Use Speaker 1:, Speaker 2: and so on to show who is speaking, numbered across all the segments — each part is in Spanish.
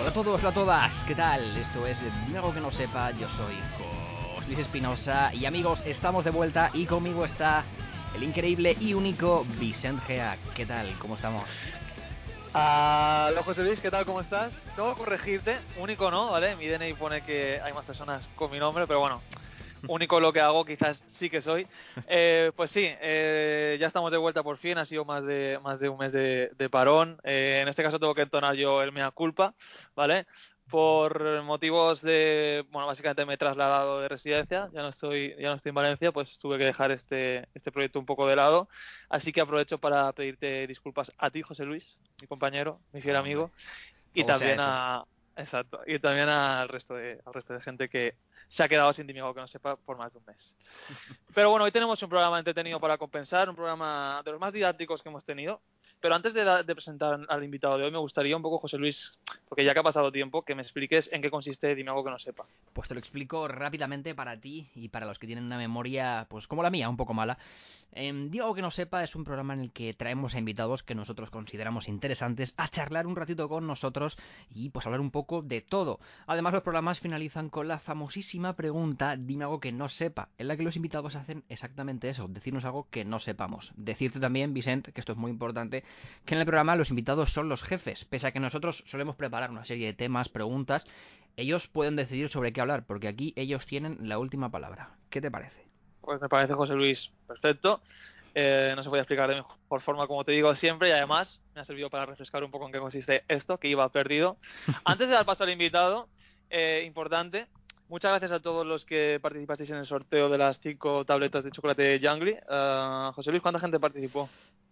Speaker 1: Hola a todos, hola a todas, ¿qué tal? Esto es Dime algo que no sepa, yo soy José Luis Espinosa y amigos, estamos de vuelta y conmigo está el increíble y único Vicente Gea. ¿Qué tal? ¿Cómo estamos?
Speaker 2: Hola José Luis, ¿qué tal? ¿Cómo estás? Tengo que corregirte, único no, ¿vale? Mi DNI pone que hay más personas con mi nombre, pero bueno, único lo que hago quizás sí que soy. Eh, pues sí, eh, ya estamos de vuelta por fin, ha sido más de, más de un mes de, de parón. Eh, en este caso tengo que entonar yo el mea culpa, ¿vale? Por motivos de, bueno, básicamente me he trasladado de residencia, ya no estoy, ya no estoy en Valencia, pues tuve que dejar este, este proyecto un poco de lado. Así que aprovecho para pedirte disculpas a ti, José Luis, mi compañero, mi fiel
Speaker 1: Hombre,
Speaker 2: amigo, y también a, exacto, y también al resto de, al resto de gente que se ha quedado sin Dimigo que no sepa por más de un mes. Pero bueno, hoy tenemos un programa entretenido para compensar, un programa de los más didácticos que hemos tenido. Pero antes de, de presentar al invitado de hoy, me gustaría un poco, José Luis, porque ya que ha pasado tiempo, que me expliques en qué consiste Dime algo que no sepa.
Speaker 1: Pues te lo explico rápidamente para ti y para los que tienen una memoria, pues como la mía, un poco mala. Eh, Digo algo que no sepa, es un programa en el que traemos a invitados que nosotros consideramos interesantes a charlar un ratito con nosotros y pues hablar un poco de todo. Además los programas finalizan con la famosísima pregunta dime algo que no sepa, en la que los invitados hacen exactamente eso, decirnos algo que no sepamos. Decirte también, Vicente, que esto es muy importante, que en el programa los invitados son los jefes, pese a que nosotros solemos preparar una serie de temas, preguntas, ellos pueden decidir sobre qué hablar, porque aquí ellos tienen la última palabra. ¿Qué te parece?
Speaker 2: Pues me parece, José Luis, perfecto. Eh, no se puede explicar de mejor forma, como te digo siempre, y además me ha servido para refrescar un poco en qué consiste esto, que iba perdido. Antes de dar paso al invitado, eh, importante, muchas gracias a todos los que participasteis en el sorteo de las cinco tabletas de chocolate Jangly. Eh, José Luis, ¿cuánta gente participó?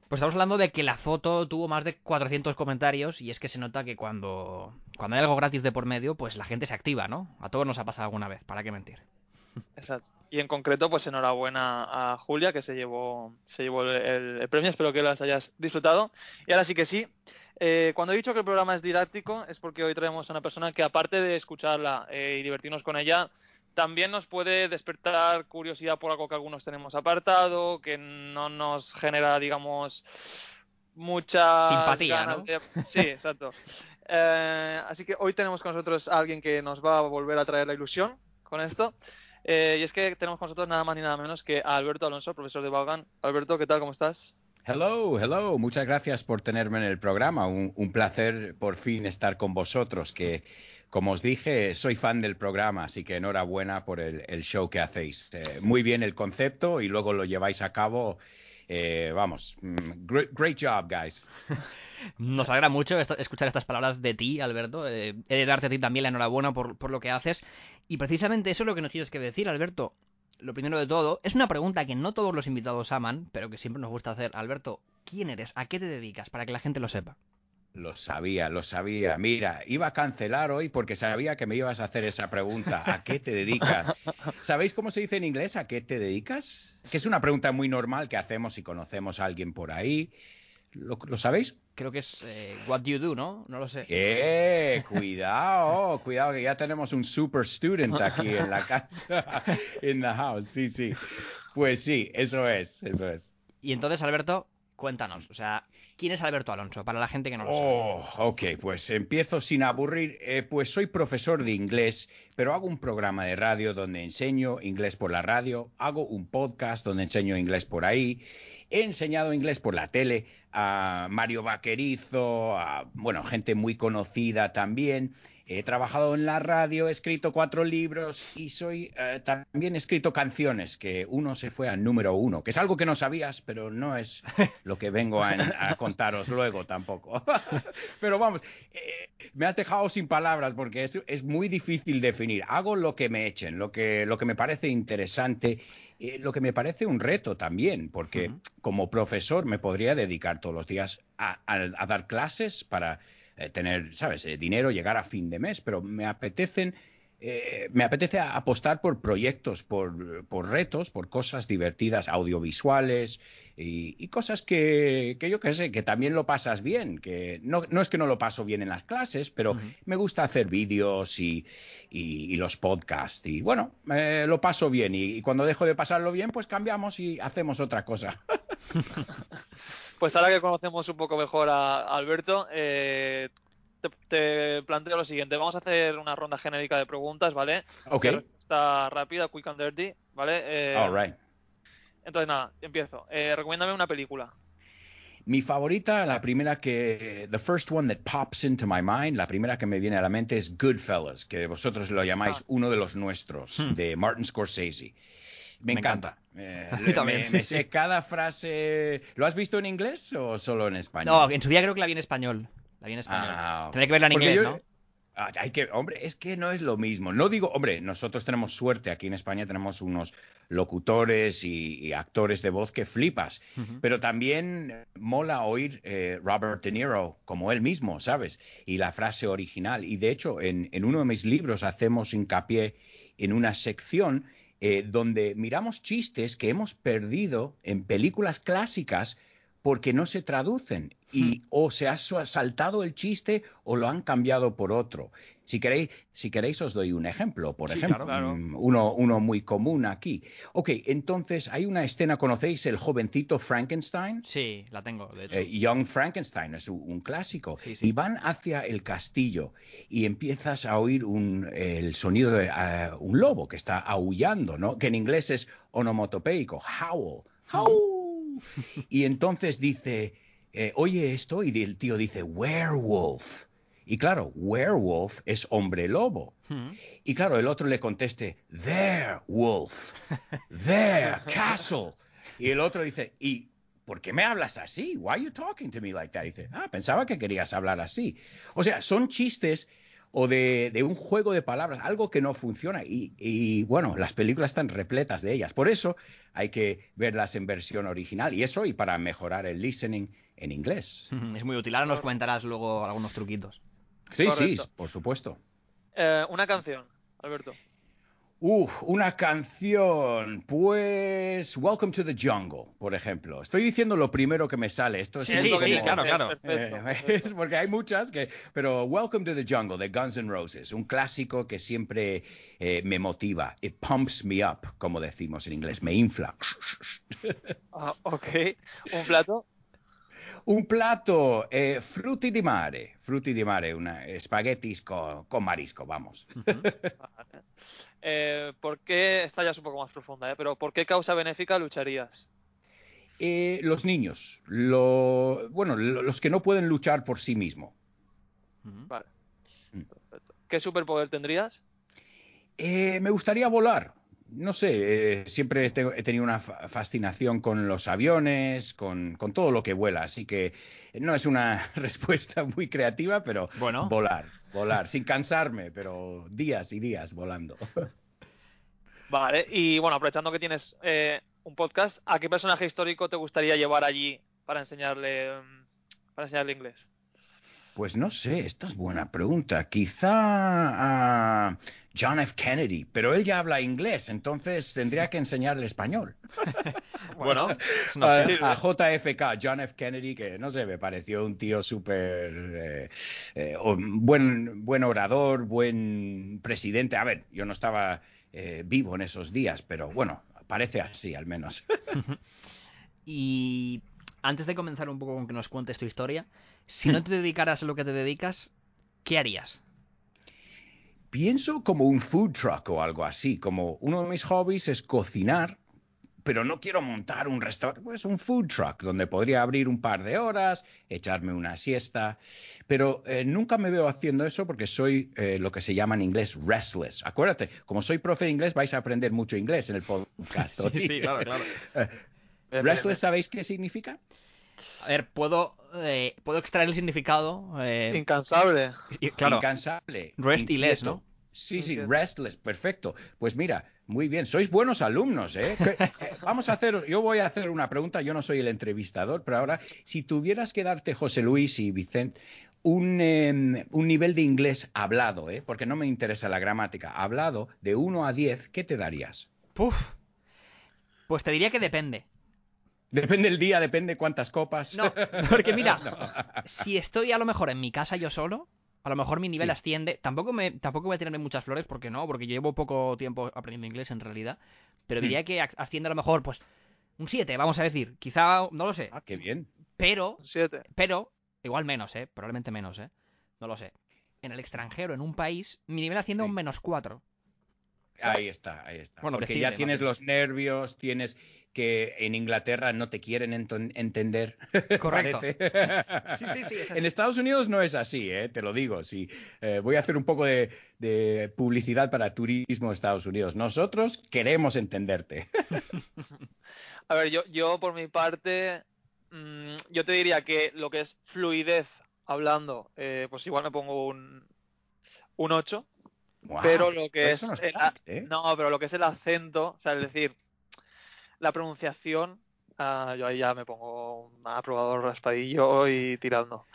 Speaker 1: Pues estamos hablando de que la foto tuvo más de 400 comentarios y es que se nota que cuando, cuando hay algo gratis de por medio, pues la gente se activa, ¿no? A todos nos ha pasado alguna vez, ¿para qué mentir?
Speaker 2: Exacto. Y en concreto, pues enhorabuena a Julia, que se llevó, se llevó el, el- premio. Espero que las hayas disfrutado. Y ahora sí que sí. eh, cuando he dicho que el programa es didáctico, es porque hoy traemos a una persona que, aparte de escucharla eh, y divertirnos con ella, también nos puede despertar curiosidad por algo que algunos tenemos apartado, que no nos genera, digamos, mucha
Speaker 1: Simpatía, ¿no?
Speaker 2: Sí, exacto. Eh, así que hoy tenemos con nosotros a alguien que nos va a volver a traer la ilusión con esto. Eh, y es que tenemos con nosotros nada más ni nada menos que a Alberto Alonso, profesor de Vaughan. Alberto, ¿qué tal? ¿Cómo estás?
Speaker 3: Hello, hello. Muchas gracias por tenerme en el programa. Un, placer por fin estar con vosotros, que como os dije, soy fan del programa, así que enhorabuena por el, el show que hacéis. Eh, muy bien el concepto y luego lo lleváis a cabo. Eh, vamos, mm, great, job, guys.
Speaker 1: Nos alegra mucho escuchar estas palabras de ti, Alberto. Eh, he de darte a ti también la enhorabuena por, por lo que haces. Y precisamente eso es lo que nos tienes que decir, Alberto. Lo primero de todo, es una pregunta que no todos los invitados aman, pero que siempre nos gusta hacer. Alberto, ¿quién eres? ¿A qué te dedicas? Para que la gente lo sepa.
Speaker 3: Lo sabía, lo sabía. Mira, iba a cancelar hoy porque sabía que me ibas a hacer esa pregunta. ¿A qué te dedicas? ¿Sabéis cómo se dice en inglés? ¿A qué te dedicas? Que es una pregunta muy normal que hacemos si conocemos a alguien por ahí. ¿Lo, lo sabéis?
Speaker 1: Creo que es eh, What Do You Do, ¿no? No lo sé.
Speaker 3: Eh, cuidado, cuidado que ya tenemos un super student aquí en la casa, in the house, sí, sí. Pues sí, eso es, eso es.
Speaker 1: Y entonces, Alberto, cuéntanos. O sea, ¿quién es Alberto Alonso? Para la gente que no lo sabe.
Speaker 3: Oh, ok, pues empiezo sin aburrir. Eh, pues soy profesor de inglés, pero hago un programa de radio donde enseño inglés por la radio, hago un podcast donde enseño inglés por ahí. He enseñado inglés por la tele a Mario Vaquerizo, a bueno, gente muy conocida también. He trabajado en la radio, he escrito cuatro libros y soy eh, también he escrito canciones, que uno se fue al número uno, que es algo que no sabías, pero no es lo que vengo a, a contaros luego tampoco. pero vamos, eh, me has dejado sin palabras porque es, es muy difícil definir. Hago lo que me echen, lo que, lo que me parece interesante, eh, lo que me parece un reto también, porque como profesor me podría dedicar todos los días a, a- a dar clases para eh, tener, ¿sabes?, eh, dinero, llegar a fin de mes, pero me apetecen eh, me apetece apostar por proyectos, por, por retos, por cosas divertidas, audiovisuales y, y cosas que, que yo qué sé, que también lo pasas bien. Que no, no es que no lo paso bien en las clases, pero me gusta hacer vídeos y, y- y los podcasts. Y bueno, eh, lo paso bien. Y, y cuando dejo de pasarlo bien, pues cambiamos y hacemos otra cosa.
Speaker 2: Pues ahora que conocemos un poco mejor a a Alberto, eh, te, te planteo lo siguiente. Vamos a hacer una ronda genérica de preguntas, ¿vale?
Speaker 3: Ok.
Speaker 2: Respuesta rápida, quick and dirty, ¿vale? Eh,
Speaker 3: All right.
Speaker 2: Entonces, nada, empiezo. Eh, recomiéndame una película.
Speaker 3: Mi favorita, la primera que, the first one that pops into my mind, la primera que me viene a la mente es Goodfellas, que vosotros lo llamáis
Speaker 2: Ah.
Speaker 3: uno de los nuestros,
Speaker 1: Hmm.
Speaker 3: de Martin Scorsese. Me,
Speaker 1: Me
Speaker 3: encanta. Eh,
Speaker 1: A mí
Speaker 3: le-
Speaker 1: también,
Speaker 3: me,
Speaker 1: sí,
Speaker 3: me
Speaker 1: sí.
Speaker 3: sé cada frase. ¿Lo has visto en inglés o solo en español?
Speaker 1: No, en su día creo que la vi en español. La vi en español.
Speaker 3: Ah,
Speaker 1: Tendré que verla en inglés,
Speaker 3: yo-
Speaker 1: ¿no?
Speaker 3: Ah, hay que, hombre, es que no es lo mismo. No digo, hombre, nosotros tenemos suerte aquí en España, tenemos unos locutores y, y actores de voz que flipas, pero también mola oír eh, Robert De Niro como él mismo, ¿sabes? Y la frase original. Y de hecho, en, en uno de mis libros hacemos hincapié en una sección eh, donde miramos chistes que hemos perdido en películas clásicas porque no se traducen y o se ha saltado el chiste o lo han cambiado por otro. Si queréis, si queréis os doy un ejemplo, por
Speaker 1: Sí,
Speaker 3: ejemplo,
Speaker 1: claro,
Speaker 2: claro.
Speaker 3: mm, Uno, uno muy común aquí. Ok, entonces hay una escena, ¿conocéis el jovencito Frankenstein?
Speaker 1: Sí, la tengo, de hecho.
Speaker 3: Eh, Young Frankenstein es un, un clásico.
Speaker 1: Sí, sí.
Speaker 3: Y van hacia el castillo y empiezas a oír un, el sonido de un lobo que está aullando, ¿no? Que en inglés es onomatopeico, howl, howl. y entonces dice, eh, oye esto, y el tío dice, werewolf. Y claro, werewolf es hombre lobo.
Speaker 1: Ujú.
Speaker 3: Y claro, el otro le conteste, there, wolf, there, castle. Y el otro dice, ¿y por qué me hablas así? Why are you talking to me like that? Y dice, ah, pensaba que querías hablar así. O sea, son chistes o de, de un juego de palabras, algo que no funciona. Y, y, bueno, las películas están repletas de ellas. Por eso hay que verlas en versión original. Y eso y para mejorar el listening en inglés.
Speaker 1: Es muy útil. Ahora nos comentarás luego algunos truquitos.
Speaker 3: Sí, sí, por supuesto.
Speaker 2: Eh, una canción, Alberto.
Speaker 3: Uf, una canción. Pues Welcome to the Jungle, por ejemplo. Estoy diciendo lo primero que me sale. Esto es
Speaker 1: Sí, sí,
Speaker 2: lo que
Speaker 1: sí, claro, claro.
Speaker 2: Perfecto,
Speaker 3: Eh,
Speaker 2: perfecto.
Speaker 3: es porque hay muchas que. Pero Welcome to the Jungle de Guns N' Roses, un clásico que siempre eh, me motiva. It pumps me up, como decimos en inglés, me infla.
Speaker 2: Ah, ok. Un plato.
Speaker 3: Un plato, eh, frutti di mare, frutti di mare, una, espaguetis con, con marisco, vamos.
Speaker 2: Vale. Eh, ¿Por qué, esta ya es un poco más profunda, ¿eh? pero ¿por qué causa benéfica lucharías?
Speaker 3: Eh, los niños, lo, bueno, lo- los que no pueden luchar por sí mismos.
Speaker 2: Vale.
Speaker 3: Mm.
Speaker 2: ¿Qué superpoder tendrías?
Speaker 3: Eh, me gustaría volar. No sé, eh, siempre he, te- he tenido una fa- fascinación con los aviones, con, con todo lo que vuela, así que no es una respuesta muy creativa, pero
Speaker 1: Bueno.
Speaker 3: volar, volar, sin cansarme, pero días y días volando.
Speaker 2: Vale, y bueno, aprovechando que tienes eh, un podcast, ¿a qué personaje histórico te gustaría llevar allí para enseñarle, para enseñarle inglés?
Speaker 3: Pues no sé, esta es buena pregunta. Quizá a John F. Kennedy, pero él ya habla inglés, entonces tendría que enseñarle español.
Speaker 1: Bueno, es una
Speaker 3: a,
Speaker 1: opción.
Speaker 3: a JFK, John F. Kennedy, que no sé, me pareció un tío súper eh, eh, buen, buen orador, buen presidente. A ver, yo no estaba eh, vivo en esos días, pero bueno, parece así al menos.
Speaker 1: Y antes de comenzar un poco con que nos cuentes tu historia, si no te dedicaras a lo que te dedicas, ¿qué harías?
Speaker 3: Pienso como un food truck o algo así, como uno de mis hobbies es cocinar, pero no quiero montar un restaurante, pues un food truck donde podría abrir un par de horas, echarme una siesta, pero eh, nunca me veo haciendo eso porque soy eh, lo que se llama en inglés restless. Acuérdate, como soy profe de inglés vais a aprender mucho inglés en el podcast.
Speaker 1: Sí, sí, claro, claro.
Speaker 3: Restless, ¿sabéis qué significa?
Speaker 1: A ver, puedo, eh, puedo extraer el significado. eh,
Speaker 2: Incansable.
Speaker 1: y- claro,
Speaker 3: Incansable.
Speaker 1: Rest y less. ¿no?
Speaker 3: Sí, sí, restless, perfecto. Pues mira, muy bien, sois buenos alumnos, ¿eh? Eh, Vamos a hacer, yo voy a hacer una pregunta, yo no soy el entrevistador, pero ahora, si tuvieras que darte, José Luis y Vicente, un, em, un nivel de inglés hablado, ¿eh? porque no me interesa la gramática, hablado de 1 a 10, ¿qué te darías?
Speaker 1: Puf. Pues te diría que depende.
Speaker 3: Depende el día, depende cuántas copas.
Speaker 1: No, porque mira,
Speaker 3: No.
Speaker 1: si estoy a lo mejor en mi casa yo solo, a lo mejor mi nivel
Speaker 3: Sí.
Speaker 1: asciende. Tampoco me, tampoco voy a tirarme muchas flores, porque no, porque yo llevo poco tiempo aprendiendo inglés en realidad. Pero
Speaker 3: Hmm.
Speaker 1: diría que asciende a lo mejor, pues, un 7, vamos a decir. Quizá, no lo sé.
Speaker 3: Ah, qué bien.
Speaker 1: Pero,
Speaker 2: Siete.
Speaker 1: pero, igual menos, ¿eh? Probablemente menos, ¿eh? No lo sé. En el extranjero, en un país, mi nivel asciende a un menos 4.
Speaker 3: Ahí está, ahí está.
Speaker 1: Bueno,
Speaker 3: Porque
Speaker 1: decide,
Speaker 3: ya tienes los nervios, tienes que en Inglaterra no te quieren entender.
Speaker 1: Correcto. Sí, sí, sí.
Speaker 3: En Estados Unidos no es así, ¿eh? te lo digo. Sí. Eh, voy a hacer un poco de, de publicidad para turismo de Estados Unidos. Nosotros queremos entenderte.
Speaker 2: A ver, yo, yo por mi parte, mm, yo te diría que lo que es fluidez hablando, eh, pues igual me pongo un, un 8,
Speaker 3: Guau,
Speaker 2: pero lo que es
Speaker 3: no es
Speaker 2: el
Speaker 3: ¿eh?
Speaker 2: no, pero lo que es el acento, o sea, es decir, la pronunciación, ah, yo ahí ya me pongo un aprobador raspadillo y tirando.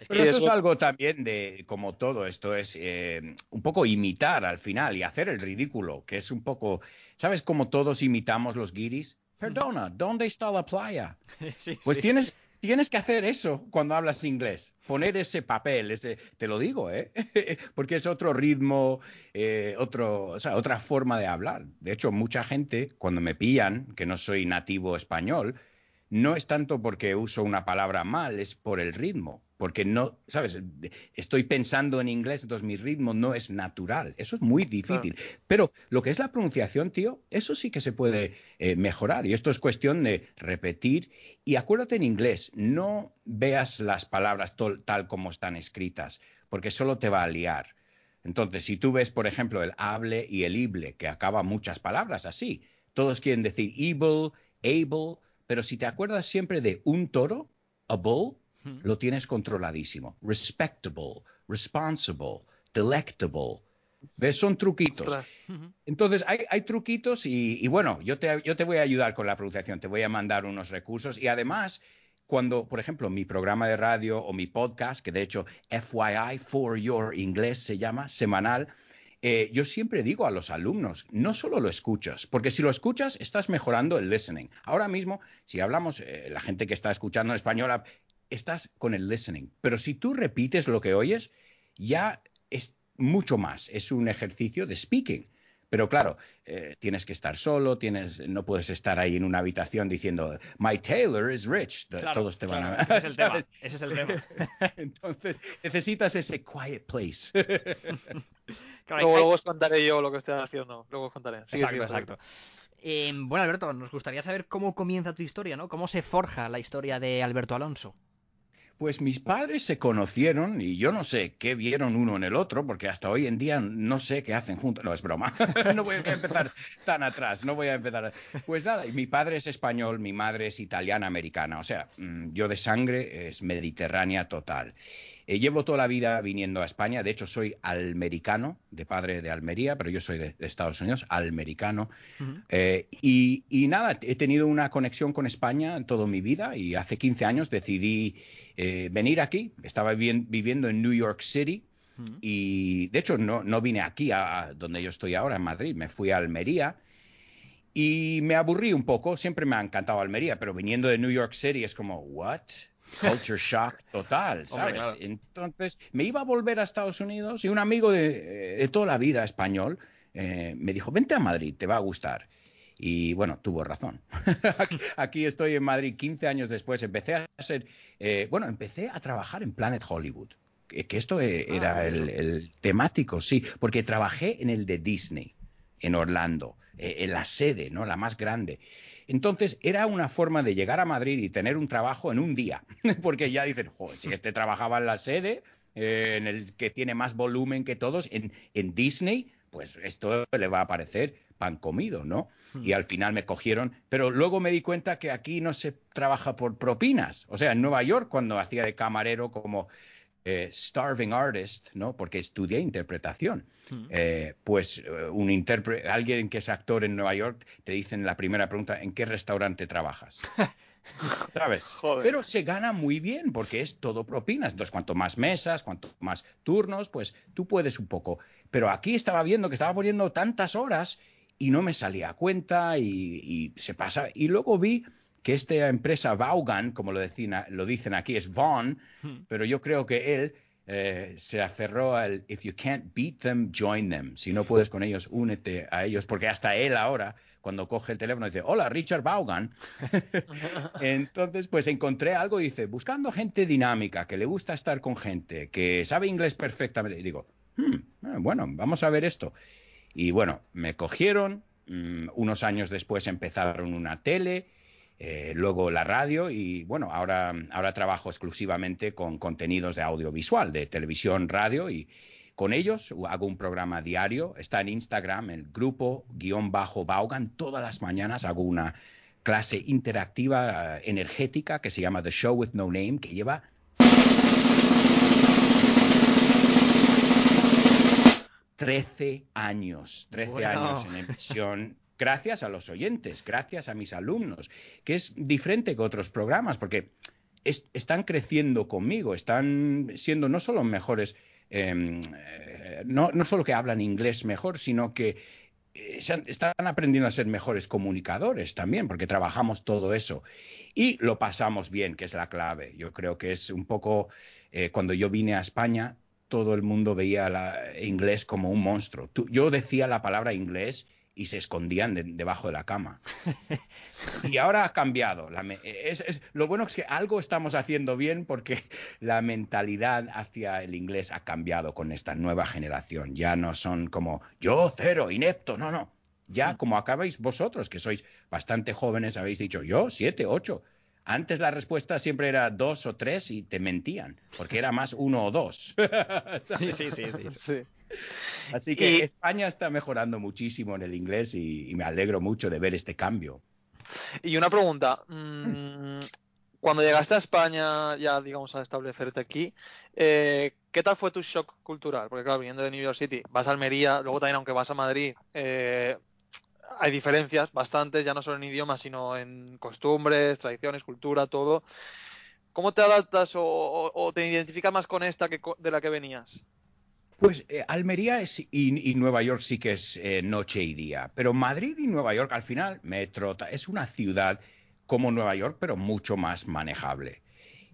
Speaker 1: Es
Speaker 3: Pero
Speaker 1: que-
Speaker 3: eso
Speaker 2: eso-
Speaker 3: es algo también de, como todo, esto es eh, un poco imitar al final y hacer el ridículo, que es un poco, ¿sabes cómo todos imitamos los guiris? Perdona, ¿dónde está la playa?
Speaker 1: sí,
Speaker 3: Pues
Speaker 1: sí.
Speaker 3: tienes, tienes que hacer eso cuando hablas inglés, poner ese papel, ese, te lo digo, ¿eh? Porque es otro ritmo, eh, otro, o sea, otra forma de hablar. De hecho, mucha gente, cuando me pillan, que no soy nativo español, no es tanto porque uso una palabra mal, es por el ritmo. Porque no, ¿sabes? Estoy pensando en inglés, entonces mi ritmo no es natural. Eso es muy difícil. Pero lo que es la pronunciación, tío, eso sí que se puede eh, mejorar. Y esto es cuestión de repetir. Y acuérdate en inglés, no veas las palabras tal como están escritas, porque solo te va a liar. Entonces, si tú ves, por ejemplo, el hable y el ible, que acaba muchas palabras así, todos quieren decir evil, able, pero si te acuerdas siempre de un toro, a bull,
Speaker 1: Ujú.
Speaker 3: lo tienes controladísimo. Respectable, responsible, delectable. ¿Ves? Son truquitos. Entonces, hay, hay truquitos y, y bueno, yo te, yo te voy a ayudar con la pronunciación, te voy a mandar unos recursos y además, cuando, por ejemplo, mi programa de radio o mi podcast, que de hecho FYI, For Your English se llama, semanal, eh, yo siempre digo a los alumnos, no solo lo escuchas, porque si lo escuchas, estás mejorando el listening. Ahora mismo, si hablamos, eh, la gente que está escuchando en español, estás con el listening, pero si tú repites lo que oyes, ya es mucho más, es un ejercicio de speaking. Pero claro, eh, tienes que estar solo, tienes, no puedes estar ahí en una habitación diciendo, My tailor is rich.
Speaker 1: Claro,
Speaker 3: Todos te van
Speaker 1: claro,
Speaker 3: a...
Speaker 1: ese es el tema. Ese es el tema.
Speaker 3: Entonces, necesitas ese quiet place.
Speaker 1: Claro,
Speaker 2: Luego,
Speaker 1: hay-
Speaker 2: luego os contaré yo lo que estoy haciendo. Luego os contaré.
Speaker 1: Exacto, exacto. Eh, bueno, Alberto, nos gustaría saber cómo comienza tu historia, ¿no? ¿Cómo se forja la historia de Alberto Alonso?
Speaker 3: Pues mis padres se conocieron y yo no sé qué vieron uno en el otro, porque hasta hoy en día no sé qué hacen juntos. No, es broma. no voy a empezar tan atrás, no voy a empezar. Pues nada, y mi padre es español, mi madre es italiana americana, o sea, mm, yo de sangre es mediterránea total. Eh, llevo toda la vida viniendo a España, de hecho soy almericano, de padre de Almería, pero yo soy de, de Estados Unidos, almericano. Eh, y, y nada, he tenido una conexión con España toda mi vida y hace 15 años decidí eh, venir aquí. Estaba vivien- viviendo en New York City y de hecho no, no vine aquí a, a donde yo estoy ahora, en Madrid, me fui a Almería y me aburrí un poco. Siempre me ha encantado Almería, pero viniendo de New York City es como, ¿what? Culture shock total, ¿sabes?
Speaker 1: claro.
Speaker 3: Entonces me iba a volver a Estados Unidos y un amigo de, de toda la vida español eh, me dijo, vente a Madrid, te va a gustar. Y bueno, tuvo razón. Aquí- estoy en Madrid 15 años después. Empecé a ser, eh, bueno, empecé a trabajar en Planet Hollywood. Que, que esto eh,
Speaker 1: Ah,
Speaker 3: era el, temático, sí, porque trabajé en el de Disney, en Orlando, eh, en la sede, ¿no? La más grande. Entonces, era una forma de llegar a Madrid y tener un trabajo en un día, porque ya dicen, "Joder, si este trabajaba en la sede, eh, en el que tiene más volumen que todos, en, en Disney, pues esto le va a parecer pan comido, ¿no? Y al final me cogieron, pero luego me di cuenta que aquí no se trabaja por propinas. O sea, en Nueva York, cuando hacía de camarero como eh, starving artist, ¿no? Porque estudié interpretación.
Speaker 1: Mm.
Speaker 3: Eh, pues eh, un intérprete, alguien que es actor en Nueva York, te dicen la primera pregunta, ¿en qué restaurante trabajas? ¿Sabes?
Speaker 2: Joder.
Speaker 3: Pero se gana muy bien porque es todo propinas. Entonces, cuanto más mesas, cuanto más turnos, pues tú puedes un poco. Pero aquí estaba viendo que estaba poniendo tantas horas y no me salía a cuenta y, y se pasa. Y luego vi que esta empresa Vaughan, como lo, decina- lo dicen aquí, es Vaughn,
Speaker 1: Hmm.
Speaker 3: pero yo creo que él eh, se aferró al if you can't beat them, join them. Si no puedes con ellos, únete a ellos, porque hasta él ahora, cuando coge el teléfono, dice, hola, Richard Vaughan. Entonces, pues encontré algo, dice, buscando gente dinámica, que le gusta estar con gente, que sabe inglés perfectamente. Y digo, "Hmm, ah, bueno, vamos a ver esto. Y bueno, me cogieron, mm, unos años después empezaron una tele, eh, luego la radio y bueno, ahora, ahora trabajo exclusivamente con contenidos de audiovisual, de televisión, radio y con ellos hago un programa diario, está en Instagram, el grupo guion bajo Vaughan, todas las mañanas hago una clase interactiva eh, energética que se llama The Show with No Name, que lleva 13 años, 13
Speaker 1: Bueno.
Speaker 3: años en emisión, gracias a los oyentes, gracias a mis alumnos, que es diferente que otros programas, porque es- están creciendo conmigo, están siendo no solo mejores, em, eh, no, solo que hablan inglés mejor, sino que eh, están aprendiendo a ser mejores comunicadores también, porque trabajamos todo eso. Y lo pasamos bien, que es la clave. Yo creo que es un poco, eh, cuando yo vine a España, todo el mundo veía la, inglés como un monstruo. Yo decía la palabra inglés y se escondían de- debajo de la cama. y ahora ha cambiado. La me- es- es- lo bueno es que algo estamos haciendo bien porque la mentalidad hacia el inglés ha cambiado con esta nueva generación. Ya no son como yo cero, inepto, no, no. Ya como acabáis vosotros, que sois bastante jóvenes, habéis dicho yo siete, ocho. Antes la respuesta siempre era dos o tres y te mentían, porque era más uno o dos.
Speaker 1: Sí, sí, sí, sí.
Speaker 2: Sí.
Speaker 3: Así que
Speaker 2: Y-
Speaker 3: España está mejorando muchísimo en el inglés y, y me alegro mucho de ver este cambio.
Speaker 2: Y una pregunta. mm, Cuando llegaste a España, ya digamos a establecerte aquí, eh, ¿qué tal fue tu shock cultural? Porque claro, viniendo de New York City, vas a Almería, luego también aunque vas a Madrid, eh, hay diferencias bastantes, ya no solo en idiomas, sino en costumbres, tradiciones, cultura, todo. ¿Cómo te adaptas o, o- o te identificas más con esta que de la que venías?
Speaker 3: Pues eh, Almería es, y, y Nueva York sí que es eh, noche y día, pero Madrid y Nueva York al final, metro, ta- es una ciudad como Nueva York, pero mucho más manejable.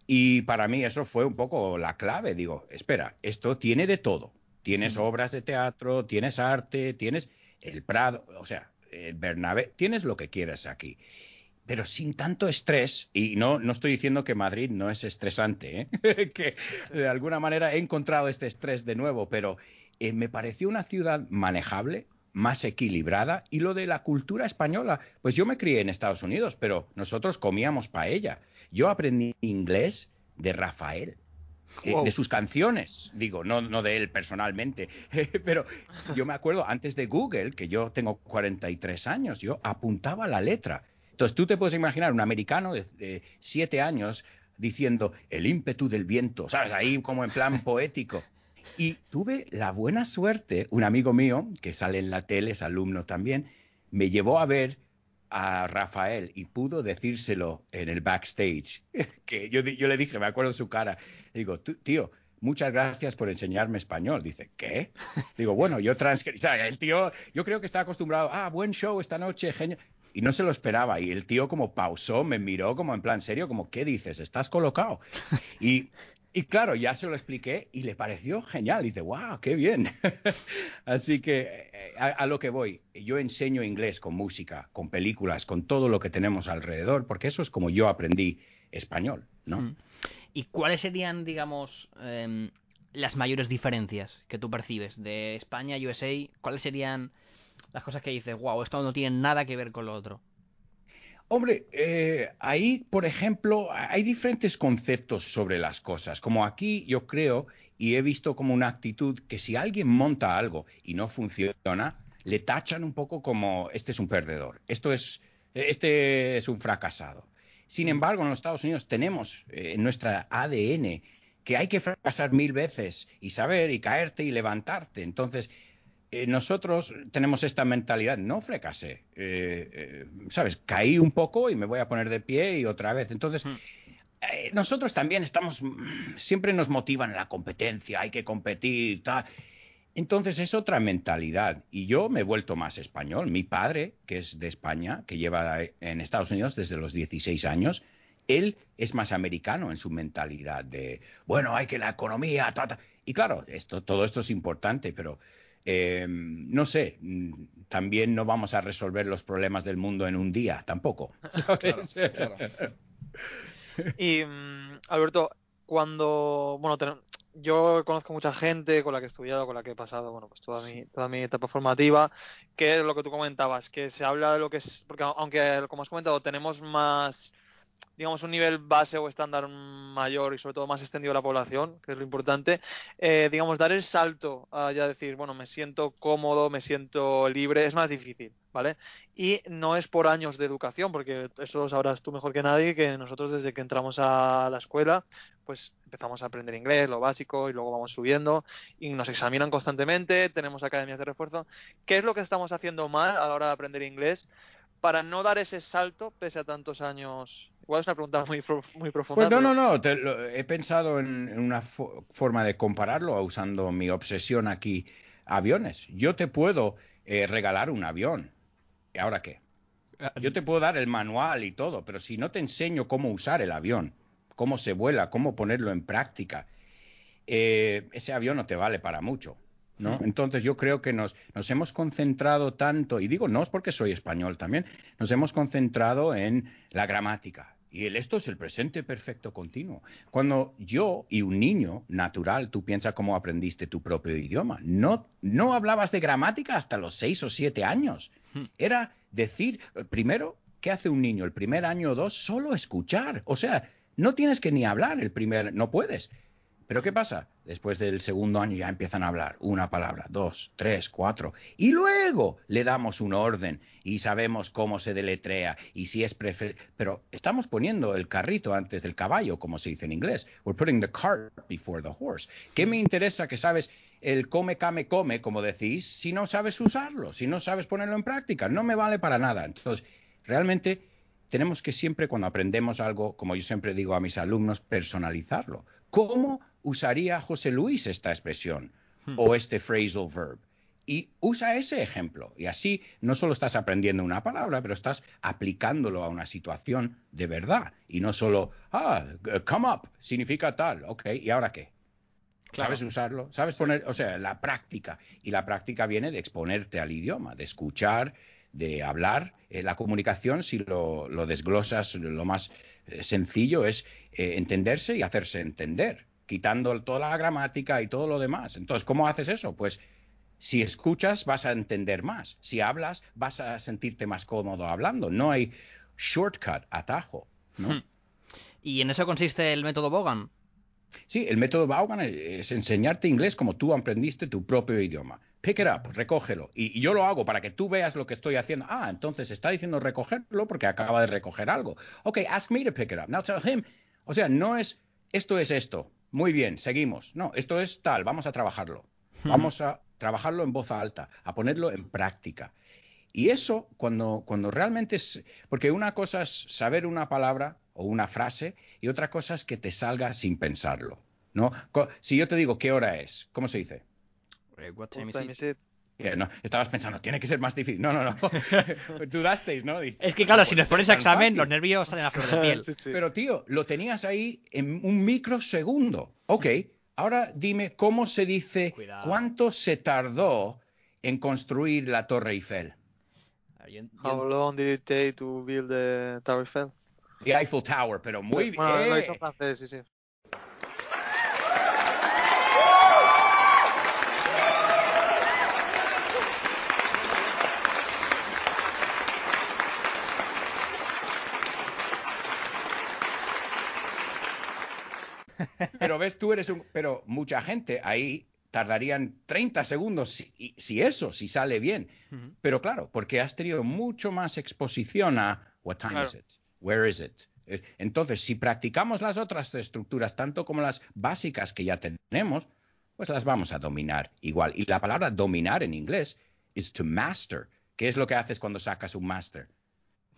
Speaker 3: Y para mí eso fue un poco la clave. Digo, espera, esto tiene de todo. Tienes obras de teatro, tienes arte, tienes el Prado, o sea, el Bernabé, tienes lo que quieras aquí. Pero sin tanto estrés, y no, no estoy diciendo que Madrid no es estresante, ¿eh? que de alguna manera he encontrado este estrés de nuevo, pero eh, me pareció una ciudad manejable, más equilibrada, y lo de la cultura española, pues yo me crié en Estados Unidos, pero nosotros comíamos paella. Yo aprendí inglés de Rafael. eh, de sus canciones, digo, no, no de él personalmente, pero yo me acuerdo antes de Google, que yo tengo 43 años, yo apuntaba la letra. Entonces tú te puedes imaginar un americano de, de siete años diciendo el ímpetu del viento, ¿sabes? Ahí como en plan poético. Y tuve la buena suerte, un amigo mío, que sale en la tele, es alumno también, me llevó a ver a Rafael y pudo decírselo en el backstage. que yo, le dije, me acuerdo su cara, digo, "Tú, tío, muchas gracias por enseñarme español. Dice, ¿qué? Digo, bueno, yo transcribí. El tío, yo creo que está acostumbrado, ah, buen show esta noche, genial. Y no se lo esperaba. Y el tío como pausó, me miró como en plan serio, como, ¿qué dices? ¿Estás colocado? Y, y claro, ya se lo expliqué y le pareció genial. Dice, wow, qué bien. Así que eh, a, a lo que voy, yo enseño inglés con música, con películas, con todo lo que tenemos alrededor, porque eso es como yo aprendí español, ¿no?
Speaker 1: Mm. ¿Y cuáles serían, digamos, em, las mayores diferencias que tú percibes de España y USA? ¿Cuáles serían las cosas que dices, wow, esto no tiene nada que ver con lo otro?
Speaker 3: Hombre, eh, ahí, por ejemplo, hay diferentes conceptos sobre las cosas. Como aquí yo creo y he visto como una actitud que si alguien monta algo y no funciona, le tachan un poco como este es un perdedor, esto es, este es un fracasado. Sin embargo, en los Estados Unidos tenemos eh, en nuestra ADN que hay que fracasar mil veces y saber y caerte y levantarte. Entonces, eh, nosotros tenemos esta mentalidad, no fracasé, eh, eh, ¿sabes? Caí un poco y me voy a poner de pie y otra vez. Entonces, eh, nosotros también estamos, mm, siempre nos motivan la competencia, hay que competir, tal. Entonces es otra mentalidad. Y yo me he vuelto más español. Mi padre, que es de España, que lleva en Estados Unidos desde los 16 años, él es más americano en su mentalidad de, bueno, hay que la economía, ta, ta. y claro, esto, todo esto es importante, pero eh, no sé, mm, también no vamos a resolver los problemas del mundo en un día, tampoco. ¿sabes?
Speaker 2: claro. Y mm, Alberto, cuando, bueno, yo conozco mucha gente con la que he estudiado, con la que he pasado, bueno, pues toda mi, toda mi etapa formativa, que es lo que tú comentabas, que se habla de lo que es, porque aunque, como has comentado, tenemos más, digamos, un nivel base o estándar mayor y sobre todo más extendido a la población, que es lo importante, eh, digamos, dar el salto a ya decir, bueno, me siento cómodo, me siento libre, es más difícil, ¿vale? Y no es por años de educación, porque eso lo sabrás tú mejor que nadie, que nosotros desde que entramos a la escuela, pues empezamos a aprender inglés, lo básico, y luego vamos subiendo, y nos examinan constantemente, tenemos academias de refuerzo. ¿Qué es lo que estamos haciendo mal a la hora de aprender inglés para no dar ese salto pese a tantos años? Igual es una pregunta muy, pro- muy profunda.
Speaker 3: Pues no,
Speaker 2: pero-
Speaker 3: no, no, te lo- he pensado en, en una fo- forma de compararlo usando mi obsesión aquí, aviones. Yo te puedo eh, regalar un avión. ¿Y ahora qué? Yo te puedo dar el manual y todo, pero si no te enseño cómo usar el avión, cómo se vuela, cómo ponerlo en práctica, eh, ese avión no te vale para mucho. ¿No? Entonces yo creo que nos, nos hemos concentrado tanto, y digo no es porque soy español también, nos hemos concentrado en la gramática. Y el, esto es el presente perfecto continuo. Cuando yo y un niño natural, tú piensas cómo aprendiste tu propio idioma. No, no hablabas de gramática hasta los seis o siete años. Era decir, primero, ¿qué hace un niño? El primer año o dos, solo escuchar. O sea, no tienes que ni hablar el primer, no puedes. Pero ¿qué pasa? Después del segundo año ya empiezan a hablar una palabra, dos, tres, cuatro. Y luego le damos un orden y sabemos cómo se deletrea y si es prefer... Pero estamos poniendo el carrito antes del caballo, como se dice en inglés. We're putting the cart before the horse. ¿Qué me interesa que sabes el come, came, come, como decís, si no sabes usarlo, si no sabes ponerlo en práctica? No me vale para nada. Entonces, realmente tenemos que siempre cuando aprendemos algo, como yo siempre digo a mis alumnos, personalizarlo. ¿Cómo usaría José Luis esta expresión o este phrasal verb? Y usa ese ejemplo. Y así no solo estás aprendiendo una palabra, pero estás aplicándolo a una situación de verdad. Y no solo, ah, come up, significa tal, ok, ¿y ahora qué? ¿Sabes usarlo? ¿Sabes poner? O sea, la práctica. Y la práctica viene de exponerte al idioma, de escuchar, de hablar. Eh, la comunicación, si lo, lo desglosas, lo más eh, sencillo es eh, entenderse y hacerse entender, quitando toda la gramática y todo lo demás. Entonces, ¿cómo haces eso? Pues si escuchas, vas a entender más. Si hablas, vas a sentirte más cómodo hablando. No hay shortcut, atajo. ¿no?
Speaker 1: Hmm. ¿Y en eso consiste el método Bogan?
Speaker 3: Sí, el método Vaughan es enseñarte inglés como tú aprendiste tu propio idioma. Pick it up, recógelo. Y, y yo lo hago para que tú veas lo que estoy haciendo. Ah, entonces está diciendo recogerlo porque acaba de recoger algo. Ok, ask me to pick it up. Now tell him. O sea, no es esto es esto. Muy bien, seguimos. No, esto es tal, vamos a trabajarlo. Vamos a trabajarlo en voz alta, a ponerlo en práctica. Y eso, cuando, cuando realmente es. Porque una cosa es saber una palabra o una frase y otra cosa es que te salga sin pensarlo. ¿no? Si yo te digo qué hora es, ¿cómo se dice?
Speaker 1: Eh, what
Speaker 2: What
Speaker 1: time is
Speaker 2: time
Speaker 1: it?
Speaker 3: No, estabas pensando, tiene que ser más difícil. No, no, no. Dudasteis, ¿no? Dices,
Speaker 1: Es que claro,
Speaker 3: "No
Speaker 1: si nos pones a examen,
Speaker 3: fácil".
Speaker 1: los nervios salen a flor de piel.
Speaker 2: Sí, sí.
Speaker 3: Pero tío, lo tenías ahí en un microsegundo. Ok, ahora dime cómo se dice,
Speaker 1: Cuidado.
Speaker 3: cuánto se tardó en construir la Torre Eiffel.
Speaker 2: How long did it take to build the Tower Eiffel?
Speaker 3: The Eiffel Tower, pero muy bien.
Speaker 2: Bueno, lo he en francés, sí, sí.
Speaker 3: Pero ves, tú eres un... Pero mucha gente ahí tardarían 30 segundos, si, si eso, si sale bien. Pero claro, porque has tenido mucho más exposición a what time
Speaker 2: Claro.
Speaker 3: is it? Where is it? Eh, Entonces, si practicamos las otras estructuras, tanto como las básicas que ya tenemos, pues las vamos a dominar igual. Y la palabra dominar en inglés es to master. ¿Qué es lo que haces cuando sacas un master?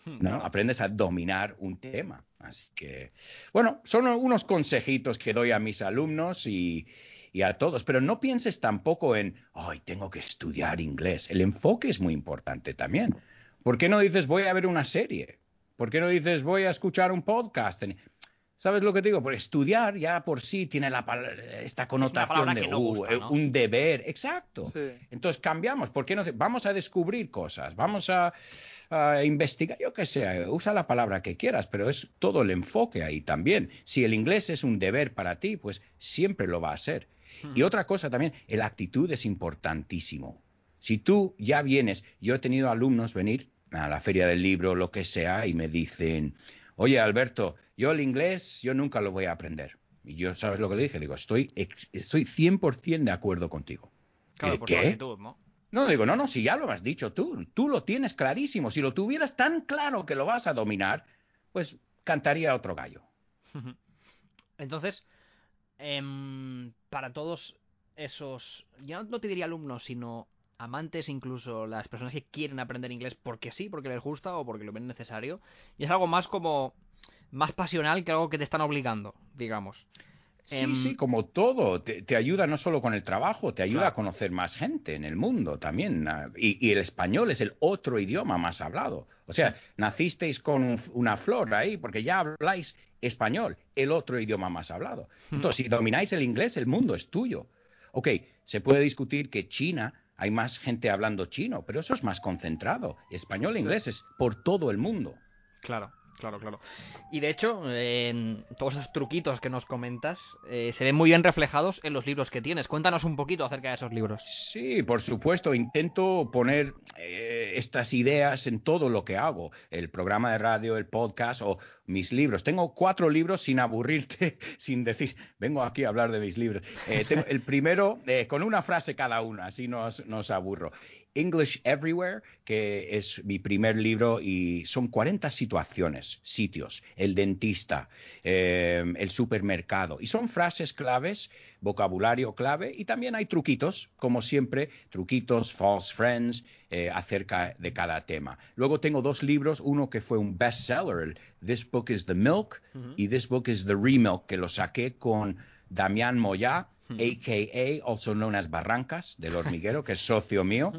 Speaker 3: ¿No? Aprendes a dominar un tema. Así que, bueno, son unos consejitos que doy a mis alumnos y, y a todos, pero no pienses tampoco en, ay, tengo que estudiar inglés. El enfoque es muy importante también. ¿Por qué no dices, voy a ver una serie? ¿Por qué no dices, voy a escuchar un podcast? ¿Sabes lo que te digo? Por estudiar ya por sí tiene la, esta connotación de
Speaker 1: no
Speaker 3: uh,
Speaker 1: gusta,
Speaker 3: eh,
Speaker 1: ¿no?
Speaker 3: un deber. Exacto.
Speaker 2: Sí.
Speaker 3: Entonces cambiamos. ¿Por qué no? Vamos a descubrir cosas. Vamos a, a investigar. Yo qué sé, usa la palabra que quieras, pero es todo el enfoque ahí también. Si el inglés es un deber para ti, pues siempre lo va a ser. Y otra cosa también, la actitud es importantísimo. Si tú ya vienes, yo he tenido alumnos venir a la feria del libro, lo que sea, y me dicen, oye Alberto, yo el inglés, yo nunca lo voy a aprender. Y yo, ¿sabes lo que le dije? Le digo, estoy, estoy 100% de acuerdo contigo.
Speaker 1: Claro,
Speaker 3: ¿Qué?
Speaker 1: por su
Speaker 3: ¿Qué?
Speaker 1: actitud, ¿no?
Speaker 3: No, digo, no, no, si ya lo has dicho tú, tú lo tienes clarísimo. Si lo tuvieras tan claro que lo vas a dominar, pues cantaría otro gallo.
Speaker 1: Entonces, em, para todos esos, ya no te diría alumnos, sino amantes, incluso las personas que quieren aprender inglés porque sí, porque les gusta o porque lo ven necesario, y es algo más como más pasional que algo que te están obligando, digamos.
Speaker 3: Sí,
Speaker 1: Em,
Speaker 3: sí, como todo, te, te ayuda no solo con el trabajo, te ayuda
Speaker 1: Claro.
Speaker 3: a conocer más gente en el mundo también. ah, Y, y el español es el otro idioma más hablado. O sea, nacisteis con un- una flor ahí porque ya habláis español, el otro idioma más hablado. Entonces, si domináis el inglés, el mundo es tuyo. Ok, se puede discutir que China hay más gente hablando chino, pero eso es más concentrado. Español e inglés es por todo el mundo.
Speaker 1: Claro, claro, claro. Y de hecho, todos esos truquitos que nos comentas eh, se ven muy bien reflejados en los libros que tienes. Cuéntanos un poquito acerca de esos libros.
Speaker 3: Sí, por supuesto, intento poner eh, estas ideas en todo lo que hago, el programa de radio, el podcast o mis libros. Tengo cuatro libros sin aburrirte, sin decir, vengo aquí a hablar de mis libros. Eh, el primero eh, con una frase cada una, así no os, no os aburro. English Everywhere, que es mi primer libro y son 40 situaciones, sitios, el dentista, eh, el supermercado. Y son frases claves, vocabulario clave y también hay truquitos, como siempre, truquitos, false friends, eh, acerca de cada tema. Luego tengo dos libros, uno que fue un bestseller, el This Book is the Milk y This Book is the Remilk, que lo saqué con Damián Moyá, a.k.a. also known as Barrancas, del hormiguero, que es socio mío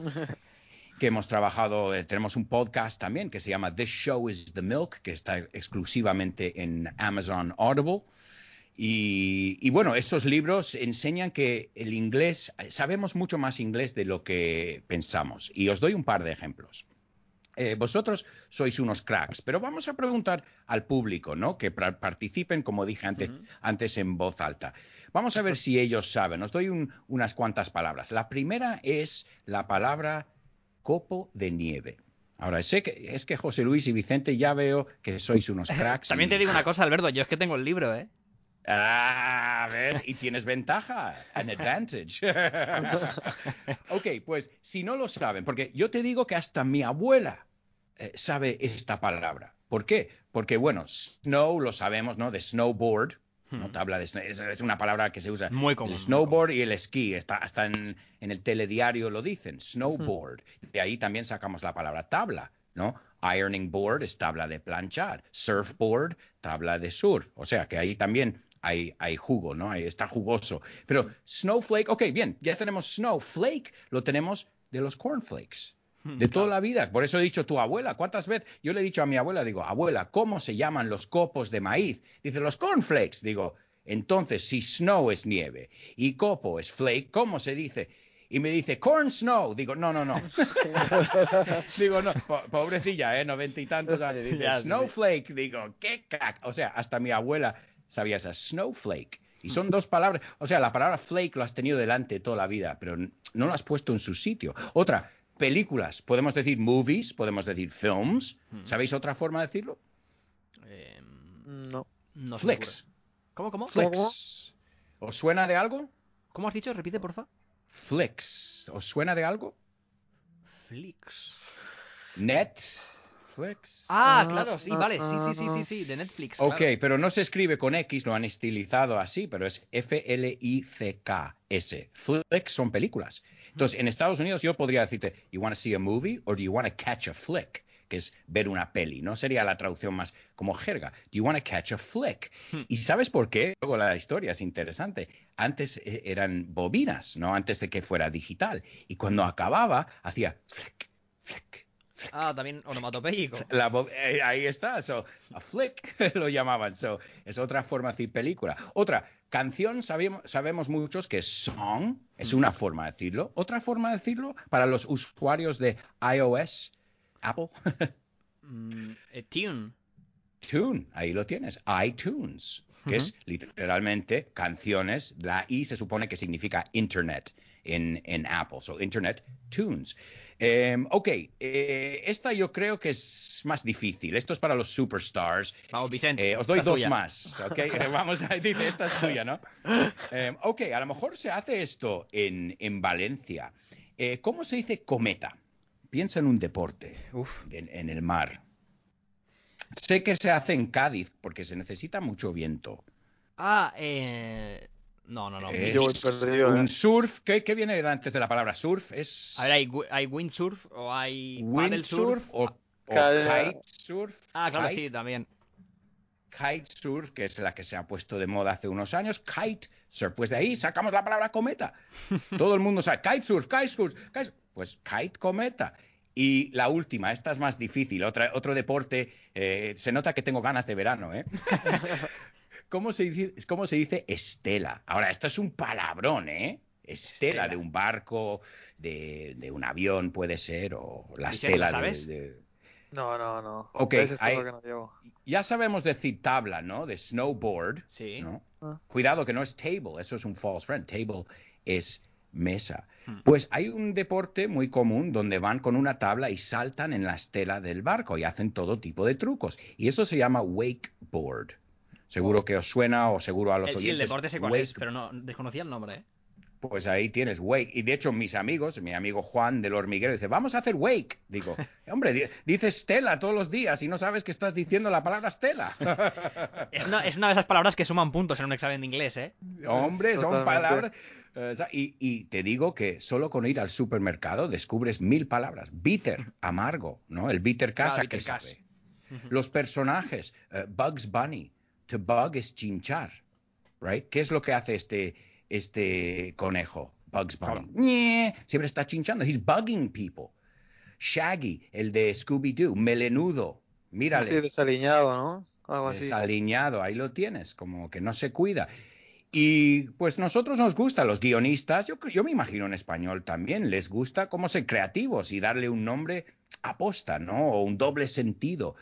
Speaker 3: que hemos trabajado, eh, tenemos un podcast también que se llama This Show is the Milk, que está exclusivamente en Amazon Audible. Y, y bueno, estos libros enseñan que el inglés, sabemos mucho más inglés de lo que pensamos. Y os doy un par de ejemplos. Eh, vosotros sois unos cracks, pero vamos a preguntar al público, ¿no? Que participen, como dije antes, antes en voz alta. Vamos a ver si ellos saben. Os doy un- unas cuantas palabras. La primera es la palabra copo de nieve. Ahora, sé que es que José Luis y Vicente ya veo que sois unos cracks.
Speaker 1: También
Speaker 3: y-
Speaker 1: te digo una cosa, Alberto, yo es que tengo el libro, ¿eh?
Speaker 3: Ah, ¿ves? Y tienes ventaja, an advantage. ok, pues si no lo saben, porque yo te digo que hasta mi abuela eh, sabe esta palabra. ¿Por qué? Porque, bueno, snow lo sabemos, ¿no? De snowboard. ¿no? Tabla de es, es una palabra que se usa.
Speaker 1: Muy común,
Speaker 3: El
Speaker 1: muy
Speaker 3: snowboard y el esquí. Está, hasta en, en el telediario lo dicen, snowboard. De ahí también sacamos la palabra tabla, ¿no? Ironing board es tabla de planchar. Surfboard, tabla de surf. O sea que ahí también hay, hay jugo, ¿no? Ahí está jugoso. Pero snowflake, ok, bien, ya tenemos snowflake, lo tenemos de los cornflakes. De toda la vida. Por eso he dicho tu abuela. ¿Cuántas veces? Yo le he dicho a mi abuela, digo, abuela, ¿cómo se llaman los copos de maíz? Dice, los cornflakes. Digo, entonces, si snow es nieve y copo es flake, ¿cómo se dice? Y me dice, corn snow. Digo, no, no, no. Digo, no, po- pobrecilla, ¿eh? Noventa y tantos años. Dice, snowflake. Digo, qué cac. O sea, hasta mi abuela sabía esa snowflake. Y son dos palabras. O sea, la palabra flake lo has tenido delante toda la vida, pero no lo has puesto en su sitio. Otra, películas. Podemos decir movies, podemos decir films. ¿Sabéis otra forma de decirlo?
Speaker 1: Eh,
Speaker 2: No.
Speaker 1: no ocurre. ¿Cómo, cómo?
Speaker 3: Flicks. ¿Os suena de algo?
Speaker 1: ¿Cómo has dicho? Repite, porfa.
Speaker 3: Flicks. ¿Os suena de algo?
Speaker 1: Flix.
Speaker 3: Net, Netflix.
Speaker 1: Ah,
Speaker 2: Ah,
Speaker 1: claro, sí,
Speaker 2: ah,
Speaker 1: vale, sí, sí, sí,
Speaker 2: ah,
Speaker 1: sí, sí, de Netflix.
Speaker 3: Ok,
Speaker 1: claro.
Speaker 3: pero no se escribe con X, lo han estilizado así, pero es F-L-I-C-K-S. Flick son películas. Entonces, en Estados Unidos yo podría decirte, you want to see a movie or do you want to catch a flick? Que es ver una peli. No sería la traducción más como jerga. Do you want to catch a flick?
Speaker 1: Hmm.
Speaker 3: ¿Y sabes por qué? Luego la historia es interesante. Antes eh, eran bobinas, ¿no? Antes de que fuera digital. Y cuando acababa, hacía flick, flick.
Speaker 1: Ah, también onomatopéyico.
Speaker 3: La eh, ahí está, so, a flick lo llamaban, so, es otra forma de decir película. Otra, canción sabemos, sabemos muchos que song es una forma de decirlo. Otra forma de decirlo para los usuarios de iOS, Apple,
Speaker 1: Mm, eh, tune.
Speaker 3: Tune, ahí lo tienes, iTunes, que es literalmente canciones. La I se supone que significa Internet en, en Apple, so Internet Tunes. Em, ok, eh, esta yo creo que es más difícil. Esto es para los superstars.
Speaker 1: Vamos, Vicente.
Speaker 3: Eh, os doy dos
Speaker 1: tuya.
Speaker 3: más, ¿ok? Eh, Vamos a dice, esta es tuya, ¿no? Eh, ok, a lo mejor se hace esto en, en Valencia. Eh, ¿Cómo se dice cometa? Piensa en un deporte
Speaker 1: Uf.
Speaker 3: en, en el mar. Sé que se hace en Cádiz porque se necesita mucho viento.
Speaker 1: Ah, eh... No, no, no.
Speaker 3: Es
Speaker 2: Yo voy perdido,
Speaker 3: un
Speaker 2: eh.
Speaker 3: surf, ¿qué, qué viene antes de la palabra surf? Es
Speaker 1: A ver, hay, hay windsurf o hay
Speaker 3: windsurf
Speaker 1: surf.
Speaker 3: o, o kitesurf.
Speaker 1: Ah, claro,
Speaker 3: Kite-
Speaker 1: sí, también.
Speaker 3: kitesurf, que es la que se ha puesto de moda hace unos años, kitesurf, pues de ahí sacamos la palabra cometa. Todo el mundo sabe kitesurf, kitesurf, kitesurf, pues kite cometa. Y la última, esta es más difícil, otra, otro deporte, eh, se nota que tengo ganas de verano, ¿eh? ¿Cómo se dice, cómo se dice estela? Ahora, esto es un palabrón, ¿eh? Estela,
Speaker 1: Estela.
Speaker 3: de un barco, de, de un avión puede ser, o la estela
Speaker 1: ¿lo
Speaker 3: de-
Speaker 1: sabes?
Speaker 3: de,
Speaker 2: No, no, no.
Speaker 3: Ok, ya sabemos decir tabla, ¿no? De snowboard,
Speaker 1: Sí.
Speaker 3: ¿no?
Speaker 2: Ah.
Speaker 3: Cuidado que no es table, eso es un false friend. Table es mesa.
Speaker 1: Hmm.
Speaker 3: Pues hay un deporte muy común donde van con una tabla y saltan en la estela del barco y hacen todo tipo de trucos. Y eso se llama wakeboard. Seguro que os suena o seguro a los
Speaker 1: El, sí, el
Speaker 3: oyentes.
Speaker 1: deporte sé cuál es,
Speaker 3: wake-
Speaker 1: pero no desconocía el nombre, ¿eh?
Speaker 3: Pues ahí tienes wake. Y de hecho mis amigos, mi amigo Juan del hormiguero dice, vamos a hacer wake. Digo, hombre, di- dices Stella todos los días y no sabes que estás diciendo la palabra Stella.
Speaker 1: Es una, es una de esas palabras que suman puntos en un examen de inglés, ¿eh?
Speaker 3: Hombre, son
Speaker 2: Totalmente.
Speaker 3: palabras. eh, y, y te digo que solo con ir al supermercado descubres mil palabras. Bitter, amargo, ¿no? El bitter casa
Speaker 1: Claro,
Speaker 3: que
Speaker 1: bitter
Speaker 3: sabe. Los personajes, eh, Bugs Bunny. To bug es chinchar, right? ¿Qué es lo que hace este, este conejo? Bugs Bunny. Siempre está chinchando. He's bugging people. Shaggy, el de Scooby-Doo, melenudo. Mírale.
Speaker 2: Así desaliñado, ¿no? Algo así.
Speaker 3: Desaliñado, ahí lo tienes, como que no se cuida. Y pues nosotros nos gusta, los guionistas, yo, yo me imagino en español también, les gusta cómo ser creativos y darle un nombre aposta, ¿no? O un doble sentido.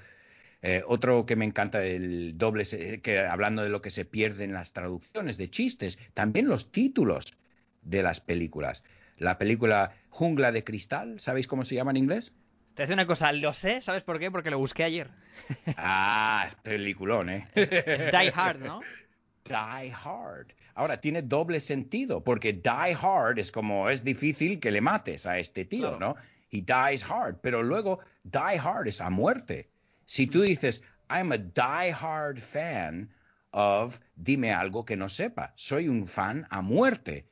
Speaker 3: Eh, otro que me encanta, el doble, que hablando de lo que se pierde en las traducciones de chistes, también los títulos de las películas. La película Jungla de Cristal, ¿sabéis cómo se llama en inglés?
Speaker 1: Te decía una cosa, lo sé, ¿sabes por qué? Porque lo busqué ayer.
Speaker 3: Ah, es peliculón, ¿eh?
Speaker 1: Es Die Hard, ¿no?
Speaker 3: Die Hard. Ahora, tiene doble sentido, porque die hard es como es difícil que le mates a este tío,
Speaker 1: Claro.
Speaker 3: ¿no? He dies hard, pero luego die hard es a muerte. Si tú dices, I'm a die hard fan of, dime algo que no sepa, soy un fan a muerte.